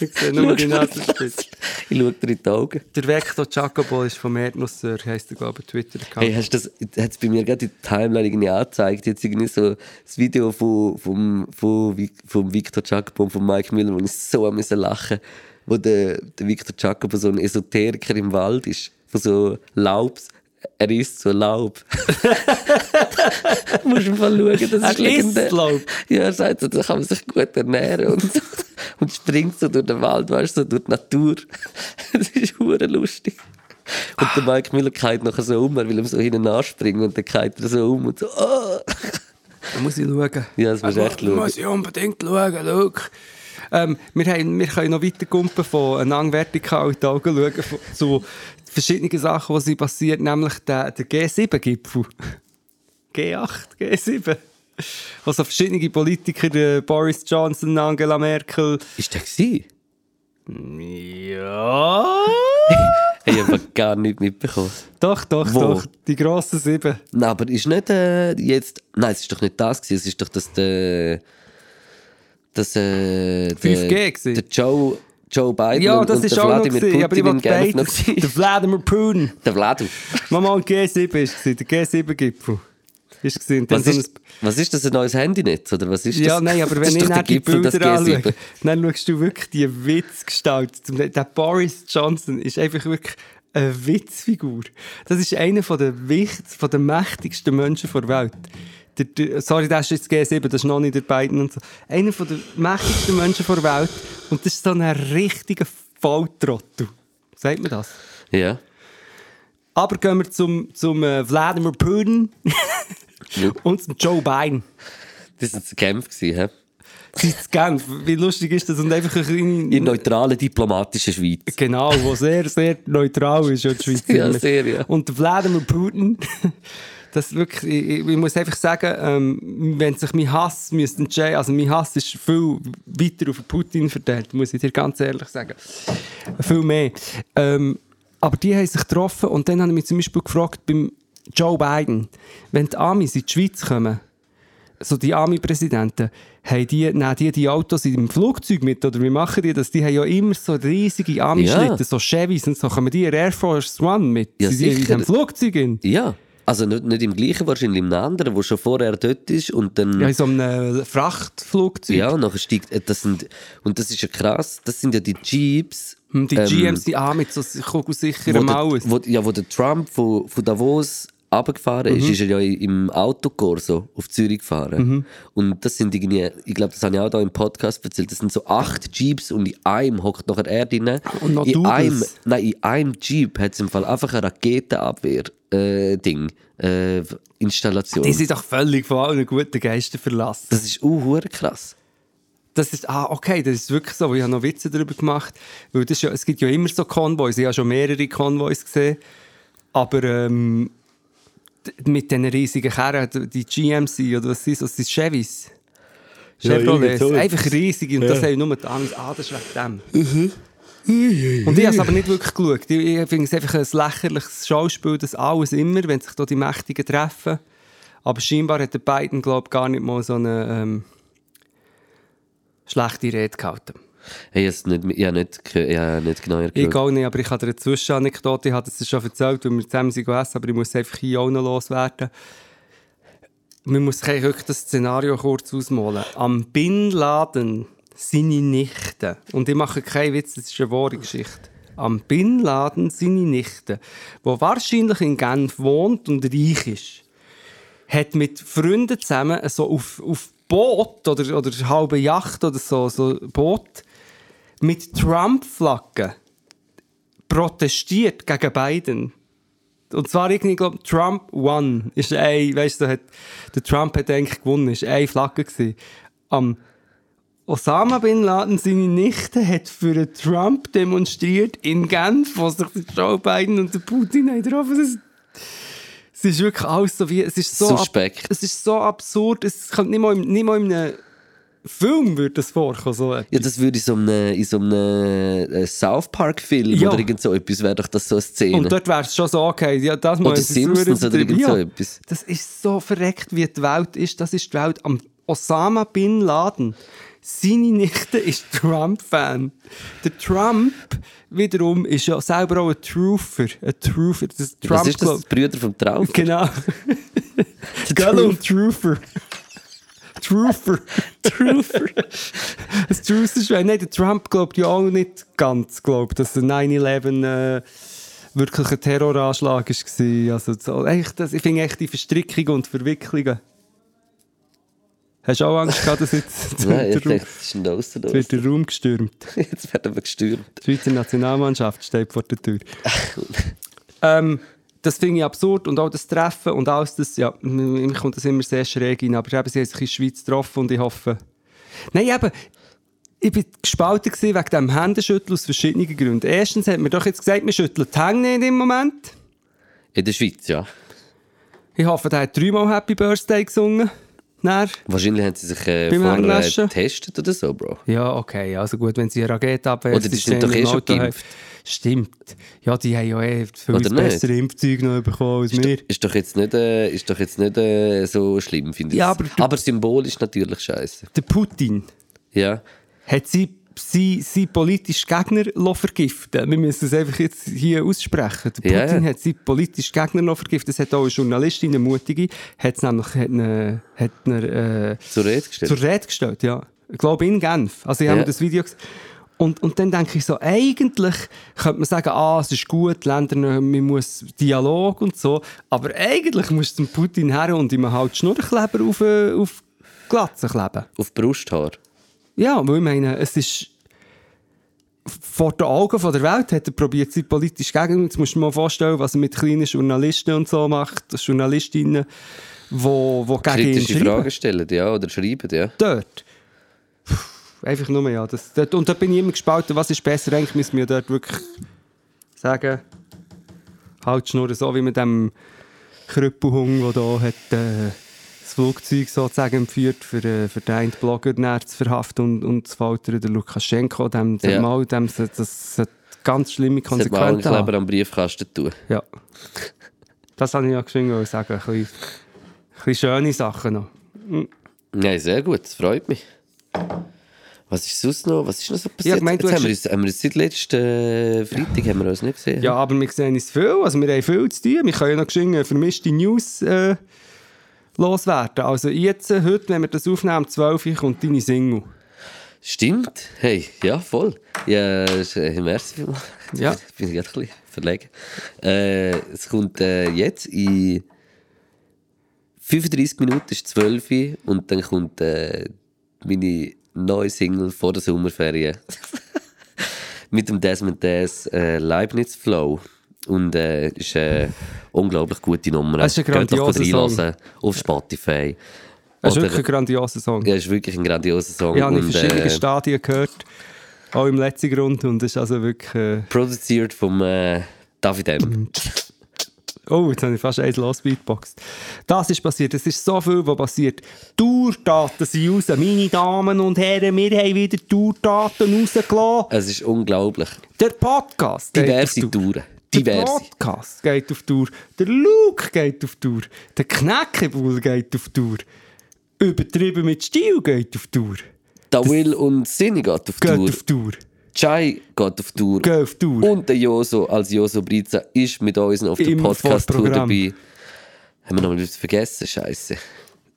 ich sehe nur die Nasenspitze. Ich schaue dir in die Augen. Der Vector Jacobo ist vom Erdnusser, heisst er, glaube ich, Twitter-Account. Hey, hast du das, hat es bei mir gerade in der Timeline irgendwie angezeigt, jetzt irgendwie so das Video von, vom, Vi- vom Victor Jacobo und von Mike Miller, wo ich so am lachen wo der, der Victor Jacobo so ein Esoteriker im Wald ist, von so Laub, er isst so Laub. Musst du mal schauen, das ist Er isst legendär. Laub? Ja, er sagt so, da kann man sich gut ernähren und, so. und springt so durch den Wald, weißt du, so durch die Natur. Das ist hure lustig. Und der Mike Miller geht nachher so um, er will ihm so hinten anspringen und dann geht er so um und so, oh. Da muss ich schauen. Ja, das musst du echt Da schauen. muss ich unbedingt schauen, schau. Ähm, wir, haben, wir können noch weiter kumpen von in die Augen schauen von, zu verschiedenen Sachen, die sind passiert, nämlich der, der G7-Gipfel. G8, G7. Wo so verschiedene Politiker, der Boris Johnson, Angela Merkel. Ist der gewesen? Ja. Ich habe gar nichts mitbekommen. Doch, doch, Wo? doch. Die grossen sieben. Nein, aber ist nicht äh, jetzt. Nein, es ist doch nicht das gewesen. Es ist doch das der. Das äh, der, 5G gewesen. Der Joe, Joe Biden Ja, und, das und ist der auch aber ich Putin in Genf noch. Der Vladimir Putin. Der Vladu. Mama, ein G7 war der G7-Gipfel. Ist gesehen. Was ist, was ist das, ein neues Handynetz? Oder was ist das? Ja, nein, aber wenn ist ich dann die Bilder anschaue, G7. dann schaust du wirklich die Witzgestalt. Der Boris Johnson ist einfach wirklich eine Witzfigur. Das ist einer von der, wichtig, von der mächtigsten Menschen der Welt. Der, der, sorry, das ist jetzt G7, das ist noch nicht der Biden und so. Einer von der mächtigsten Menschen der Welt. Und das ist so ein richtiger Volltrottel. Sagt man das? Ja. Aber gehen wir zum, zum äh, Vladimir Putin und zum Joe Biden. Das war ein Kampf, hä? Sind Genf. Wie lustig ist das? Und einfach eine kleine... In neutraler diplomatischer Schweiz. Genau, wo sehr, sehr neutral ist, ja, die Schweiz. Ja, sehr, ja. Und der Vladimir Putin, das wirklich, ich, ich muss einfach sagen, ähm, wenn sich mein Hass müsste entscheiden, also mein Hass ist viel weiter auf Putin verteilt, muss ich dir ganz ehrlich sagen. Viel mehr. Ähm, aber die haben sich getroffen und dann habe ich mich zum Beispiel gefragt, beim Joe Biden, wenn die Amis in die Schweiz kommen, so die Army-Präsidenten, haben die, nehmen die die Autos im Flugzeug mit, oder wie machen die das? Die haben ja immer so riesige Army-Schlitten, Ja. so Chevys und so, kommen die in Air Force One mit? Ja, Sind die in diesem Flugzeug in? Ja. Also nicht, nicht im gleichen, wahrscheinlich im anderen, wo schon vorher dort ist und dann... Ja, in so einem Frachtflugzeug. Ja, und nachher steigt, äh, das sind, und das ist ja krass, das sind ja die Jeeps. Und die ähm, GMs, die auch mit so kugelsicheren der, wo, ja, wo der Trump von, von Davos runtergefahren Mhm. ist, ist er ja im Autokorso auf Zürich gefahren. Mhm. Und das sind irgendwie, ich glaube, das habe ich auch da im Podcast erzählt, das sind so acht Jeeps und in einem hockt nachher er drin. Und noch in einem, nein, in einem Jeep hat es im Fall einfach ein Raketenabwehr-Ding, äh, Installation. Die sind doch völlig von allen guten Geistern verlassen. das ist uh, krass. Das ist, ah, okay, das ist wirklich so. Ich habe noch Witze darüber gemacht. Weil das ja, es gibt ja immer so Konvois. Ich habe schon mehrere Konvois gesehen. Aber ähm, mit diesen riesigen Kerren, die GMC oder was sind das? Das sind Chevys. Ja, irgend so Einfach riesig. Und das Ja. haben nur die Angst, ah, das ist wegen dem. Und ich habe es aber nicht wirklich geschaut. Ich, ich finde es einfach ein lächerliches Schauspiel, das alles immer, wenn sich da die Mächtigen treffen. Aber scheinbar hat der Biden, glaube ich, gar nicht mal so eine ähm, schlechte Rede gehalten. Hey, ich habe nicht, ich habe nicht, ich nicht genau Ich erklärt. auch nicht, aber ich habe eine Zwischenanekdote, ich habe das schon erzählt, weil wir zusammen sind gegessen, aber ich muss es einfach hier auch noch loswerden. Man muss sich wirklich das Szenario kurz ausmalen. Am Bin Laden seine Nichte, und ich mache keinen Witz, das ist eine wahre Geschichte. Am Bin Laden seine Nichte, wo wahrscheinlich in Genf wohnt und reich ist, hat mit Freunden zusammen so auf, auf Boot oder, oder halbe Yacht oder so, so Boot mit Trump-Flaggen protestiert gegen Biden. Und zwar irgendwie, ich glaube, Trump won. Ist ein, weißt du, hat, der Trump hat eigentlich gewonnen, ist eine Flagge gewesen. Am Osama Bin Laden, seine Nichte, hat für den Trump demonstriert in Genf, wo sich Joe Biden und der Putin haben getroffen. Das, es ist wirklich alles so wie, es ist so, ab, es ist so absurd, es kommt nicht mal, nicht mal in einem Film würde das vorkommen, so etwas. Ja, das würde in so einem, in so einem äh, South Park-Film Ja. oder irgend so etwas, wäre doch das so eine Szene. Und dort wäre es schon so, okay, ja, das oder muss ich Simpsons oder irgend so etwas. Das ist so verreckt, wie die Welt ist. Das ist die Welt am Osama Bin Laden. Seine Nichte ist Trump-Fan. Der Trump wiederum ist ja selber auch ein Truther. Ein Truther. Das Was Trump ist das? Club. Die Brüder vom Traum? Genau. Und Truther. Truther. Truther. Das Truther ist, nein, der Trump glaubt ja auch nicht ganz, glaubt, dass der 9-11 äh, wirklich ein Terroranschlag war. Also, so, eigentlich, das, ich finde echt die Verstrickungen und Verwicklungen. Hast du auch Angst gehabt, dass jetzt Nein, ich dachte, das ist ein Oster. jetzt wird der Raum gestürmt? Jetzt werden wir gestürmt. Die Schweizer Nationalmannschaft steht vor der Tür. ähm, das finde ich absurd und auch das Treffen und alles das, ja, mir kommt das immer sehr schräg rein, aber eben, sie haben sich in der Schweiz getroffen und ich hoffe... Nein, eben, ich war gespalten wegen diesem Händeschütteln aus verschiedenen Gründen. Erstens hat mir doch jetzt gesagt, wir schütteln die Hände nicht im Moment. In der Schweiz, ja. Ich hoffe, der hat dreimal Happy Birthday gesungen. Dann. Wahrscheinlich haben sie sich äh, Beim vorher äh, getestet oder so, Bro. Ja, okay, also gut, wenn sie eine Rakete abwerfen, Oder die sind doch eh schon geimpft. Stimmt. Ja, die haben ja eh für Oder bessere Impfzeuge noch bekommen als Ist, wir. doch, ist doch jetzt nicht, äh, ist doch jetzt nicht äh, so schlimm, finde ich. Ja, aber aber symbolisch natürlich scheiße. Der Putin Ja. hat sie, sie, sie politischen Gegner lassen vergiften Wir müssen es einfach jetzt hier aussprechen. Der Ja, Putin hat seine politischen Gegner lassen vergiften Das hat auch eine Journalistin, eine Mutige, hat es nämlich hat eine, hat eine, äh, Zur Rede gestellt. zur Rede gestellt, ja. Ich glaube in Genf. Also ich habe Ja. mir das Video gesehen. Und, und dann denke ich so, eigentlich könnte man sagen, ah, es ist gut, die Länder, man muss Dialog und so, aber eigentlich muss dem Putin her und ihm halt Schnurrkleber auf, äh, auf die Glatze kleben. Auf die Brusthaar. Ja, weil ich meine, es ist vor den Augen von der Welt hat er probiert, sie politisch gegen. Jetzt musst du dir mal vorstellen, was er mit kleinen Journalisten und so macht, Journalistinnen, wo, wo gegen ihn Kritische schreiben. Fragen stellen, ja, oder schreiben, ja. Dort. Einfach nur, ja. Das, dort, und da bin ich immer gespalten, was ist besser. Eigentlich müssen wir dort wirklich sagen, halt Schnur so wie mit dem Krüppelhung, der da hat, äh, das Flugzeug sozusagen entführt, für, äh, für den einen Blogger zu verhaften und, und zu foltern, der Lukaschenko, dem, dem Ja. mal, dem, das, das hat ganz schlimme Das hat Konsequenzen. Kleber haben. am Briefkasten tun. Ja. Das wollte ich ja geschwind sagen. Ein bisschen, ein bisschen schöne Sachen noch. Ja, sehr gut, das freut mich. Was ist sonst noch? Was ist noch so passiert? meine, du Jetzt haben, wir uns, haben wir uns seit letzten äh, Freitag haben wir uns nicht gesehen. Ja, aber wir sehen es viel. Also wir haben viel zu tun. Wir können ja noch geschwind vermischte News äh, loswerden. Also jetzt, äh, heute, wenn wir das aufnehmen, um 12 Uhr kommt deine Single. Stimmt. Hey, ja, voll. Ja, äh, merci vielmals. Ja. Ich bin gerade ein bisschen verlegen. Äh, es kommt äh, jetzt in 35 Minuten ist 12 Uhr und dann kommt äh, meine neue Single vor der Sommerferien. Mit dem Desmond Des äh, Leibniz Flow. Und äh, ist eine unglaublich gute Nummer. Es ist ein grandioser reinhören Auf Spotify. Das ist wirklich ein grandioser Song. Ja, ist wirklich ein grandioser Song. ich habe ihn in verschiedenen äh, Stadien gehört. Auch im letzten Grund. Und es ist also wirklich... Äh, Produziert vom äh, David M. Oh, jetzt habe ich fast eins losbeatboxt. Das ist passiert. Es ist so viel, was passiert. Tourdaten sind raus. Meine Damen und Herren, wir haben wieder Tourdaten rausgelassen. Es ist unglaublich. Der Podcast geht Diverse. Touren. Der Diverse. Podcast geht auf Tour. Der Luke geht auf Tour. Der Knäckebull geht auf Tour. Übertrieben mit Stil geht auf Tour. Da Will und Sinni geht auf Geht Tour. auf Tour. Chai geht auf Tour. Geht auf Tour. Und der Joso als Joso Briza ist mit uns auf der Podcast-Tour dabei. Haben wir noch etwas vergessen? Scheiße.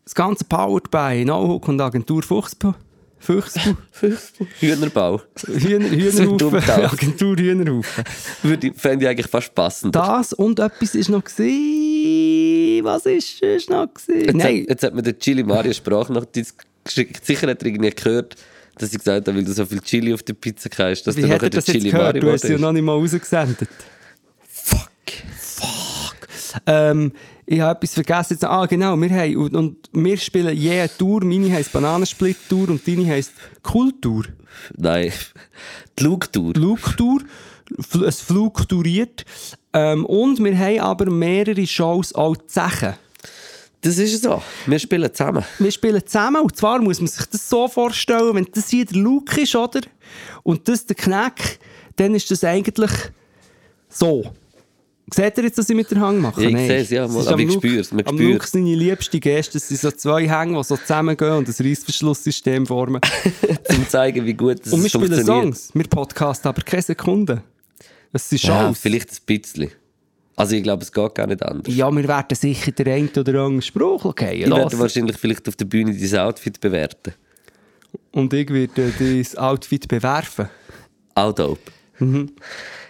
Das Ganze powered by Nauhook und Agentur Fuchspo. Fuchspo. Hühnerbau. Hühner, Hühnerhaufen. Agentur Hühnerhaufen. Würde, fände ich eigentlich fast passend. Das und etwas ist noch. Chili, was ist es noch gewesen? Jetzt, Nein, hat, jetzt hat mir der Chili Mario Sprachnotiz geschickt. Sicher hat er irgendwie gehört, dass ich gesagt habe, weil du so viel Chili auf der Pizza hast, dass wie du nachher er jetzt Chili gehört? Mario Du hast ja noch nicht mal rausgesendet. Fuck. Ähm, ich habe etwas vergessen. Jetzt, ah, genau, wir haben, und, und wir spielen je eine Tour. Meine heisst Bananensplit-Tour und deine heisst Kultur. Nein. Die Lugtour. Flugtour. Fl- Es flugtouriert. Ähm, und wir haben aber mehrere Shows auch zu Zechen. Das ist so. Wir spielen zusammen. Wir spielen zusammen und zwar muss man sich das so vorstellen, wenn das hier der Luke ist, oder? Und das der Knack, dann ist das eigentlich so. Seht ihr jetzt, dass ich mit der Hang mache? Ich sehe es, ja, Es mal, ist aber ich spür's, man Am. Luke seine liebste Gäste, das sind so zwei Hänge, die so zusammengehen und ein Reissverschlusssystem formen. um zu zeigen, wie gut das und wir spielen funktioniert. Songs, wir podcasten aber keine Sekunde. Es Shows. Ja, vielleicht ein bisschen. Also ich glaube, es geht gar nicht anders. Ja, wir werden sicher den einen oder anderen Spruch gehen Ich werde wahrscheinlich vielleicht auf der Bühne dein Outfit bewerten. Und ich werde dein Outfit bewerfen. Auch dope. Mhm.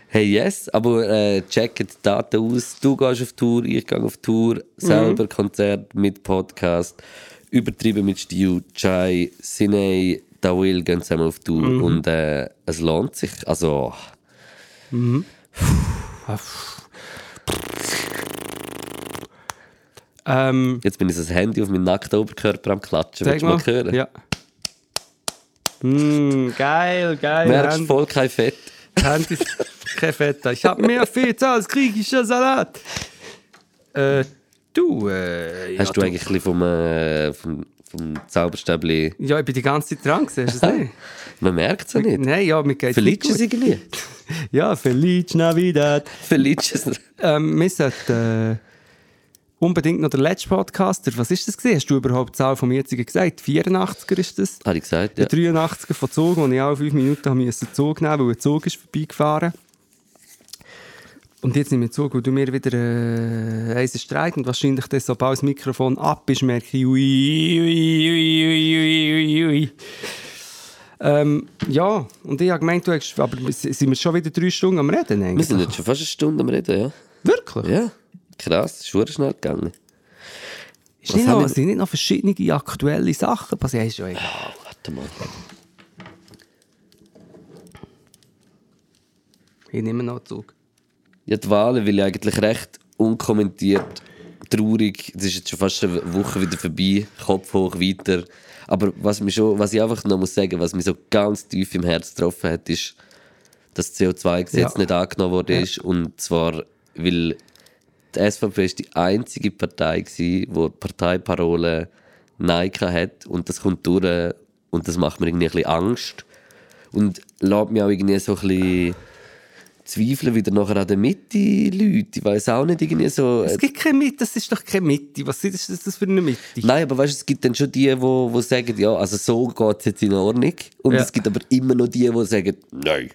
Hey, yes, aber äh, checkt die Daten aus. Du gehst auf Tour, ich gehe auf Tour. Selber Konzert mit Podcast. Übertrieben mit Stil. Chai, Sinei, Dawil gehen zusammen auf Tour. Und äh, es lohnt sich. Also, Ähm, jetzt bin ich das Handy auf meinen nackten Oberkörper am Klatschen. Willst du mal. hören? Ja. Mm, geil, geil. Merkst Hand- voll kein Fett. Hand ist kein Fett. Ich hab mehr Fett als griechischer Salat. Äh, du, äh, Hast ja, du eigentlich ein bisschen vom, äh, vom, vom Zauberstäbli... Ja, ich bin die ganze Zeit dran, siehst du es nicht? Man merkt es ja nicht. Nein, ja, mir du nicht es irgendwie? Ja, Feliz Navidad. Es? Ähm, wir sollten äh, unbedingt noch der letzte Podcaster. Was ist das gewesen? Hast du überhaupt die Zahl vom jetzigen gesagt? 84er ist das? Habe ich gesagt, ja. Der 83er von Zug, wo ich auch fünf Minuten haben musste Zug nehmen weil ein Zug ist vorbeigefahren. Und jetzt nehme ich Zug, weil du mir wieder äh, eins Streit und wahrscheinlich das, sobald das Mikrofon ab ist, merke ich, ui, ui, ui, ui. Ähm, ja, und ich habe gemeint, du hast, aber sind wir schon wieder drei Stunden am Reden Wir eigentlich? sind jetzt schon fast eine Stunde am Reden, ja. Wirklich? Ja, krass, ist verdammt schnell gegangen. Ist nicht noch, sind nicht noch verschiedene aktuelle Sachen passiert? Ist ja egal. Ah, warte mal. Ich nehme noch Zug. Ja, die Wahlen will ich eigentlich recht unkommentiert, traurig. Es ist jetzt schon fast eine Woche wieder vorbei, Kopf hoch, weiter. Aber was, mich schon, was ich einfach noch muss sagen, was mich so ganz tief im Herz getroffen hat, ist, dass das CO2-Gesetz Ja. nicht angenommen worden ist. Und zwar, weil die SVP ist die einzige Partei war, die die Parteiparole Nein hat und das kommt durch und das macht mir irgendwie ein bisschen Angst und lässt mich auch irgendwie so ein bisschen zweifeln wieder nachher an den Mitte-Leuten. Ich weiß auch nicht, irgendwie so... Es gibt keine Mitte, das ist doch keine Mitte. Was ist das für eine Mitte? Nein, aber weißt du, es gibt dann schon die, wo, wo sagen, ja, also so geht es jetzt in Ordnung. Und Ja. es gibt aber immer noch die, die sagen, nein.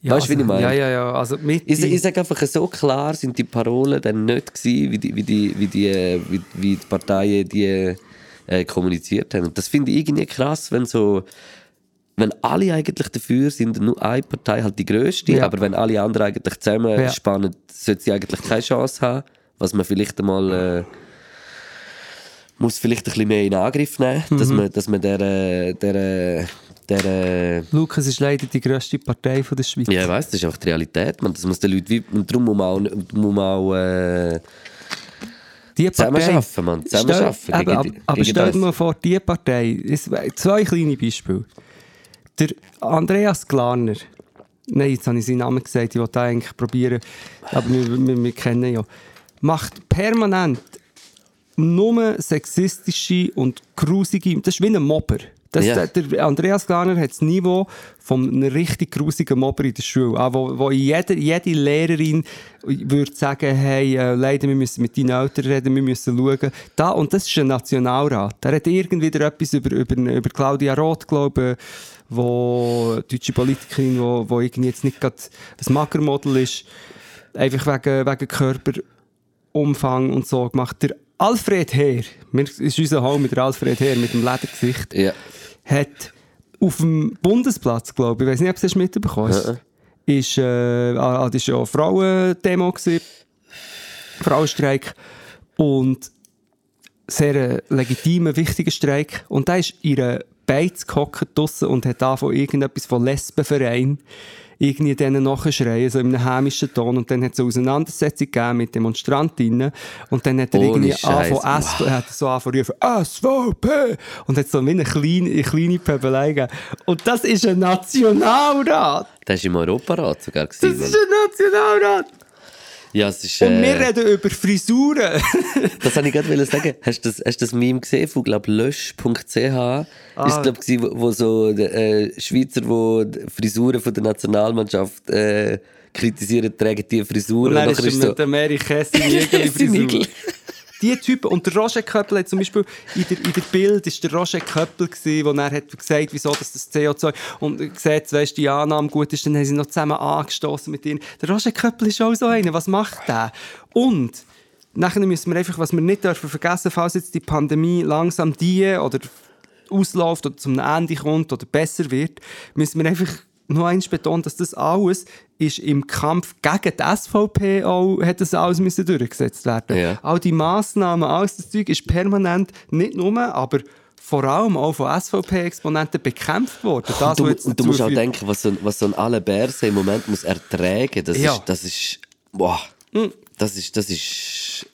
Ja, Weißt du, wie ich meine? Ja, ja, ja. Also Mitte. Ich, ich sage einfach, so klar sind die Parolen dann nicht gewesen, wie die, wie die, wie die, äh, wie, wie die Parteien die äh, kommuniziert haben. Und das finde ich irgendwie krass, wenn so, wenn alle eigentlich dafür sind, nur eine Partei halt die größte, Ja. aber wenn alle anderen eigentlich zusammen Ja. sollte sie eigentlich keine Chance haben, was man vielleicht einmal äh, muss vielleicht ein bisschen mehr in Angriff nehmen, Mhm. dass man, dass man der, äh, der, äh, der, äh, Lukas ist leider die grösste Partei von der Schweiz. ja, ich weiss, das ist einfach die Realität. Man. Das muss den Leuten wie, und darum muss man auch, muss man auch äh, Die zusammen arbeiten, man. Zusammen Stell- arbeiten aber, aber, gegen stell dir mal vor, die Partei, zwei kleine Beispiele. Der Andreas Glarner, nein, jetzt habe ich seinen Namen gesagt, ich wollte eigentlich probieren, aber wir, wir, wir kennen ja, macht permanent nur sexistische und grusige, das ist wie ein Mobber. Das, Ja. der, der Andreas Glarner hat das Niveau von einem richtig grusigen Mobber in der Schule. Auch wo, wo jede, jede Lehrerin würde sagen, hey, äh, leider, wir müssen mit deinen Eltern reden, wir müssen schauen. Da, und das ist ein Nationalrat. Der hat irgendwie wieder etwas über, über, über Claudia Roth, glaube ich, wo deutsche Politikerin, wo, wo irgendwie jetzt nicht gerade ein Magermodel ist, einfach wegen, wegen Körperumfang und so gemacht. Der Alfred Heer, mir ist unser Home mit Alfred Heer mit dem Ledergesicht, Ja. hat auf dem Bundesplatz, glaube ich, ich weiß nicht, ob du es mitbekommen hast, ist, äh, ah, das war ja eine Frauendemo. gewesen. Frauenstreik. Und sehr äh, legitimer, wichtiger Streik. Und da ist ihre Beiz gehockt draussen und hat davon irgendetwas von Lesbenverein irgendwie denen nachschreien, so in einem hämischen Ton. Und dann hat es eine Auseinandersetzung gegeben mit Demonstrantinnen. Und dann hat er Ohne irgendwie angefangen, wow. hat er so angefangen SVP! Und hat so wie eine kleine, eine kleine Pöbelei gegeben. Und das ist ein Nationalrat! Das war im Europarat sogar. Das Gewesen, ist ein Nationalrat! Ja, es ist, Und äh, wir reden über Frisuren. Das wollte ich gerade sagen. Hast du das, hast das Meme gesehen von, glaube lösch.ch? Ah. Ist, glaube ich, wo, wo so äh, Schweizer, die die Frisuren von der Nationalmannschaft äh, kritisieren, tragen die Frisuren. Und dann nachher ist er mit der Mary Kessi Kessi Nigel. Frisur. Die Typen, und der Roger Köppel hat zum Beispiel, in der, in der Bild ist der Roger Köppel gewesen, wo er hat gesagt, wieso dass das CO2, und gesagt, weißt, die Annahme gut ist, dann haben sie noch zusammen angestoßen mit ihnen. Der Roger Köppel ist auch so einer, was macht der? Und, nachher müssen wir einfach, was wir nicht dürfen vergessen, falls jetzt die Pandemie langsam die oder ausläuft oder zum Ende kommt oder besser wird, müssen wir einfach noch eins betonen, dass das alles ist im Kampf gegen die SVP auch, hat das alles müssen durchgesetzt werden. Ja. All die Massnahmen, alles das Zeug ist permanent, nicht nur, aber vor allem auch von SVP-Exponenten bekämpft worden. Das, Du, du musst auch denken, was so, ein- was so ein Allerberse im Moment muss ertragen, das Ja. ist, das ist, boah, Mm. das ist, das ist,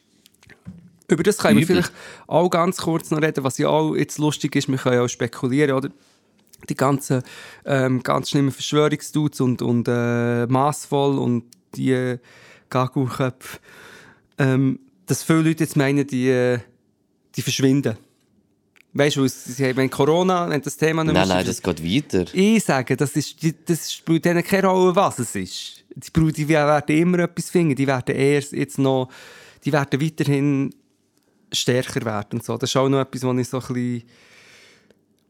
Über das können wir vielleicht auch ganz kurz noch reden, was ja auch jetzt lustig ist, wir können ja auch spekulieren, oder? Die ganzen ähm, ganz schlimmen Verschwörungsdudes und, und äh, massvoll und die äh, Gagu-Köpfe, ähm, dass viele Leute jetzt meinen, die, äh, die verschwinden. Weißt du, wenn Corona, wenn das Thema nicht mehr nein, nein, das geht weiter. ich sage, das, ist, das spielt denen keine Rolle, was es ist. Die, Brü- die werden immer etwas finden. Die werden erst jetzt noch, die werden weiterhin stärker werden. und So. Das ist auch noch etwas, wo ich so ein bisschen,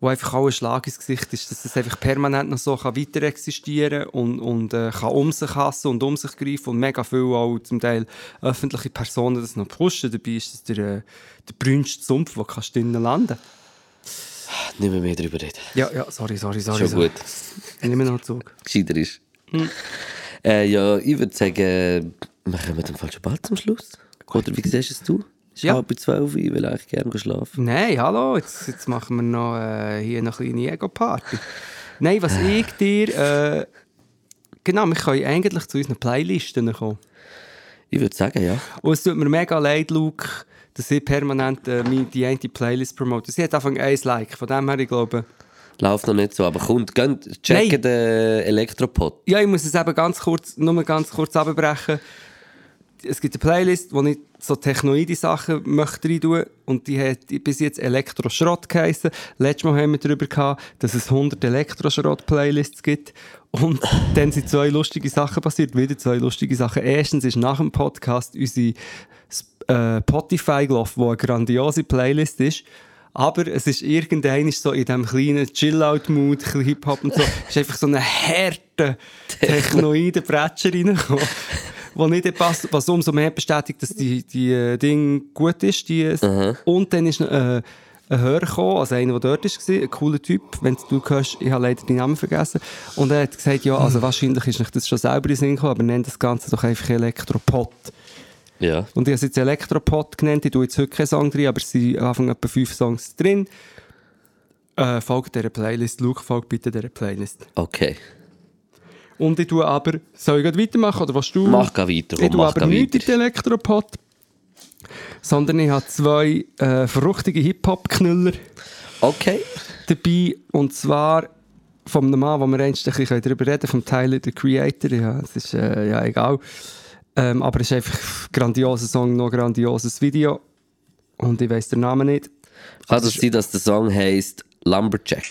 wo einfach auch ein Schlag ins Gesicht ist, dass es einfach permanent noch so kann weiter existieren und, und äh, kann um sich hassen und um sich greifen und mega viel auch zum Teil öffentliche Personen das noch pushen. Dabei ist das der, äh, der brünste Sumpf, wo kannst du drinnen landen. Nicht mehr, mehr darüber reden. Ja, ja, sorry, sorry, sorry. Schon gut. Ich nehme noch Zug. Gescheiter ist. Hm. Äh, ja, ich würde sagen, wir kommen dann falsch bald zum Schluss. Oder wie siehst es du? Es ist Ja. halb zwölf, ich will eigentlich gerne schlafen. Nein, hallo, jetzt, jetzt machen wir noch äh, hier eine kleine Ego-Party. Nein, was ich dir... Äh, genau, wir können eigentlich zu unseren Playlisten kommen. Ich würde sagen, ja. Und es tut mir mega leid, Luke, dass ich permanent äh, meine- die eine Playlist promote. Sie hat einfach ein Like, von dem her, ich glaube... Läuft noch nicht so, aber kommt, geht, checken den Elektropod. Ja, ich muss es eben ganz kurz, nur ganz kurz abbrechen. Es gibt eine Playlist, wo ich so technoide Sachen möchte rein tun und die hat bis jetzt Elektroschrott geheissen. Letztes Mal haben wir darüber gehabt, dass es 100 Elektroschrott-Playlists gibt. Und dann sind zwei lustige Sachen passiert, wieder zwei lustige Sachen. Erstens ist nach dem Podcast unsere äh, Spotify gelaufen, wo eine grandiose Playlist ist. Aber es ist irgendein so in diesem kleinen Chill-Out-Mood, ein bisschen Hip-Hop und so, ist einfach so eine harte, technoide Bretscher reingekommen. Wo nicht passt, was umso mehr bestätigt, dass die, die äh, Ding gut ist. Die, Und dann ist äh, ein Hörer gekommen, also einer, der dort war, ein cooler Typ, wenn du hörst, ich habe leider den Namen vergessen. Und er hat gesagt, ja, also wahrscheinlich ist nicht das schon selber in Sinn gekommen, aber nennt das Ganze doch einfach Elektropod. Ja. Und ich habe es jetzt Elektropod genannt. Ich tue jetzt heute keinen Song drin, aber es sind am Anfang etwa fünf Songs drin. Äh, folgt dieser Playlist. Luke, folgt bitte dieser Playlist. Okay. Und ich tue aber... Soll ich weitermachen oder was du... Mach weiter, Ich tue mach aber nicht in den Elektropod. Sondern ich habe zwei äh, verrücktige Hip-Hop-Knüller Okay. dabei. Und zwar vom Mann, wo wir einst ein bisschen darüber reden vom Tyler, the Creator. Ja, es ist äh, ja egal. Ähm, aber es ist einfach ein grandioser Song, noch ein grandioses Video. Und ich weiß den Namen nicht. Kann das sein, dass der Song heisst Lumberjack?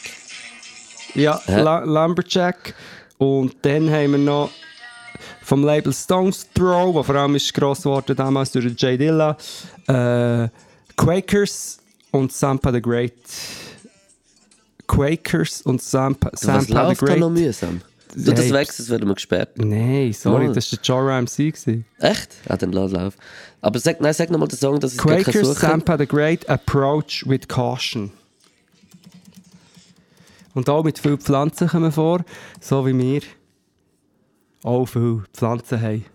Ja, La Lumberjack. Und dann haben wir noch vom Label Stones Throw, der vor allem ist gross geworden damals durch Jay Dilla, äh, Quakers und Sampa the Great. Quakers und Sampa, Was Sampa the läuft da noch Great. mühsam? Du das Hey. weg, sonst werden wir gesperrt. Nein, sorry, Mal. das war der Joe MC. gewesen. Echt? Ah, dann lass laufen. Aber sag, nein, sag nochmal den Song, dass ich Quakers, Sampa the Great, Approach with Caution. Und auch mit vielen Pflanzen kommen vor, so wie wir auch viele Pflanzen haben.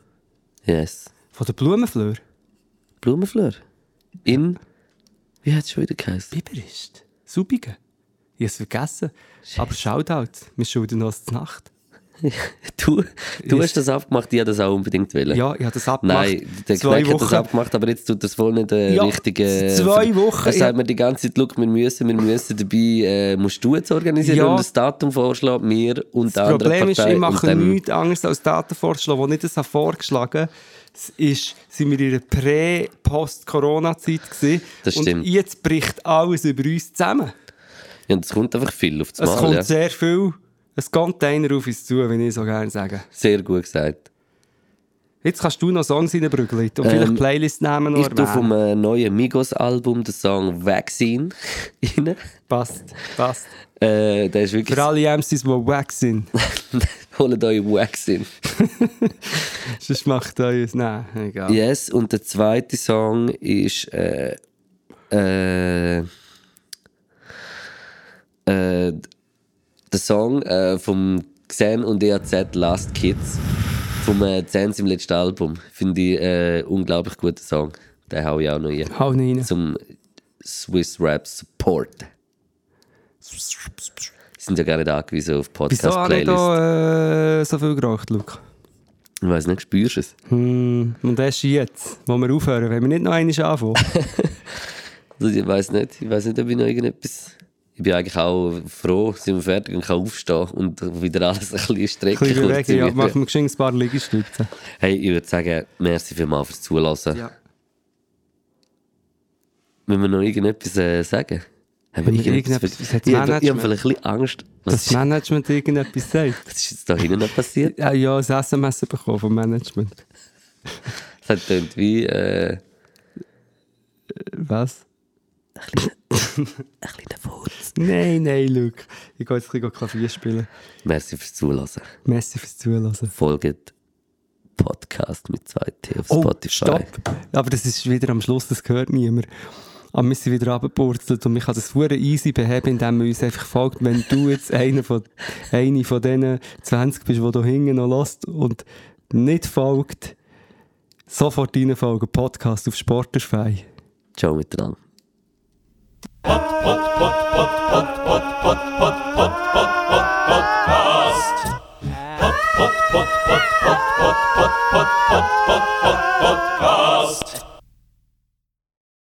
Yes. Von der Blumenfleur. Blumenfleur. In, wie hat es schon wieder geheißen? Biberist. Subigen. Ich habe es vergessen. Aber Shoutout. Wir schulden noch zur Nacht. Du, du hast das abgemacht, ich habe das auch unbedingt wollen. Ja, ich habe das abgemacht. Nein, der Zwei Kneck hat das Wochen. abgemacht, aber jetzt tut das wohl nicht äh, Ja, richtig. Äh, zwei Wochen. Er sagt mir die ganze Zeit, «Schau, wir müssen, wir müssen dabei, äh, musst du jetzt organisieren Ja. und das Datum vorschlagen, mir und der Das andere Problem ist, Partei. ich und mache nichts anderes als Daten vorschlagen, die nicht das habe vorgeschlagen Es ist, sind wir in einer Prä-Post-Corona-Zeit gewesen. Das und stimmt. jetzt bricht alles über uns zusammen. Ja, und es kommt einfach viel auf das Es Mal. kommt Ja. sehr viel, ein Container auf uns zu, wie ich so gerne sage. Sehr gut gesagt. Jetzt kannst du noch Songs reinbrügeln und vielleicht Ähm, Playlist-Namen noch Ich tue vom äh, neuen Migos-Album den Song Vaccine rein. Passt, passt. Äh, der ist wirklich... Für alle MCs, die wack sind. Holt euch Vaccine. Sonst macht euch... Nein, egal. Yes, und der zweite Song ist... Äh, äh, äh, der Song äh, vom Xen und EAZ Last Kids vom äh, Zens im letzten Album. Finde ich äh, unglaublich guter Song. Den hau ich auch noch rein. Hau ihn rein. Zum Swiss Rap Support. Sind ja gar nicht angewiesen auf Wieso habe ich Podcast-Playlist. da äh, so viel geraucht, Luke? Ich weiß nicht, spürst du es? Hm, und erst jetzt, wo wir aufhören, wenn wir nicht noch einmal anfangen. Also ich weiß nicht, ich weiß nicht, ob ich noch irgendetwas. Ich bin eigentlich auch froh, sind wir fertig und kann aufstehen und wieder alles ein bisschen Ein strecken. bisschen bewegen, ja, machen wir ein paar Liegestütze. Hey, ich würde sagen, merci vielmals fürs Zulassen. Ja. Wenn wir noch irgendetwas äh, sagen? Haben wir irgendetwas? irgendetwas- hat Ich das habe ich habe Management- vielleicht ein bisschen Angst. Was, Das ist, Management irgendetwas sagt. was ist jetzt da hinten noch passiert? Ja, ja, ein SMS bekommen vom Management. Es hat tönt wie äh, Was? Ein kleiner Furz. Nein, nein, Luke. Ich gehe jetzt ein bisschen Klavier spielen. Merci fürs Zulassen. Merci fürs Zuhören. Folgt Podcast mit 2T auf Oh, Spotify. stopp. Aber das ist wieder am Schluss, das gehört niemand. Aber wir sind wieder abgepurzelt und man kann das sehr easy beheben, indem man uns einfach folgt. Wenn du jetzt einer von, eine von diesen 20 bist, die da hinten noch lässt und nicht folgt, sofort reinfolgen. Podcast auf Sporterfei. Ciao miteinander. Podcast.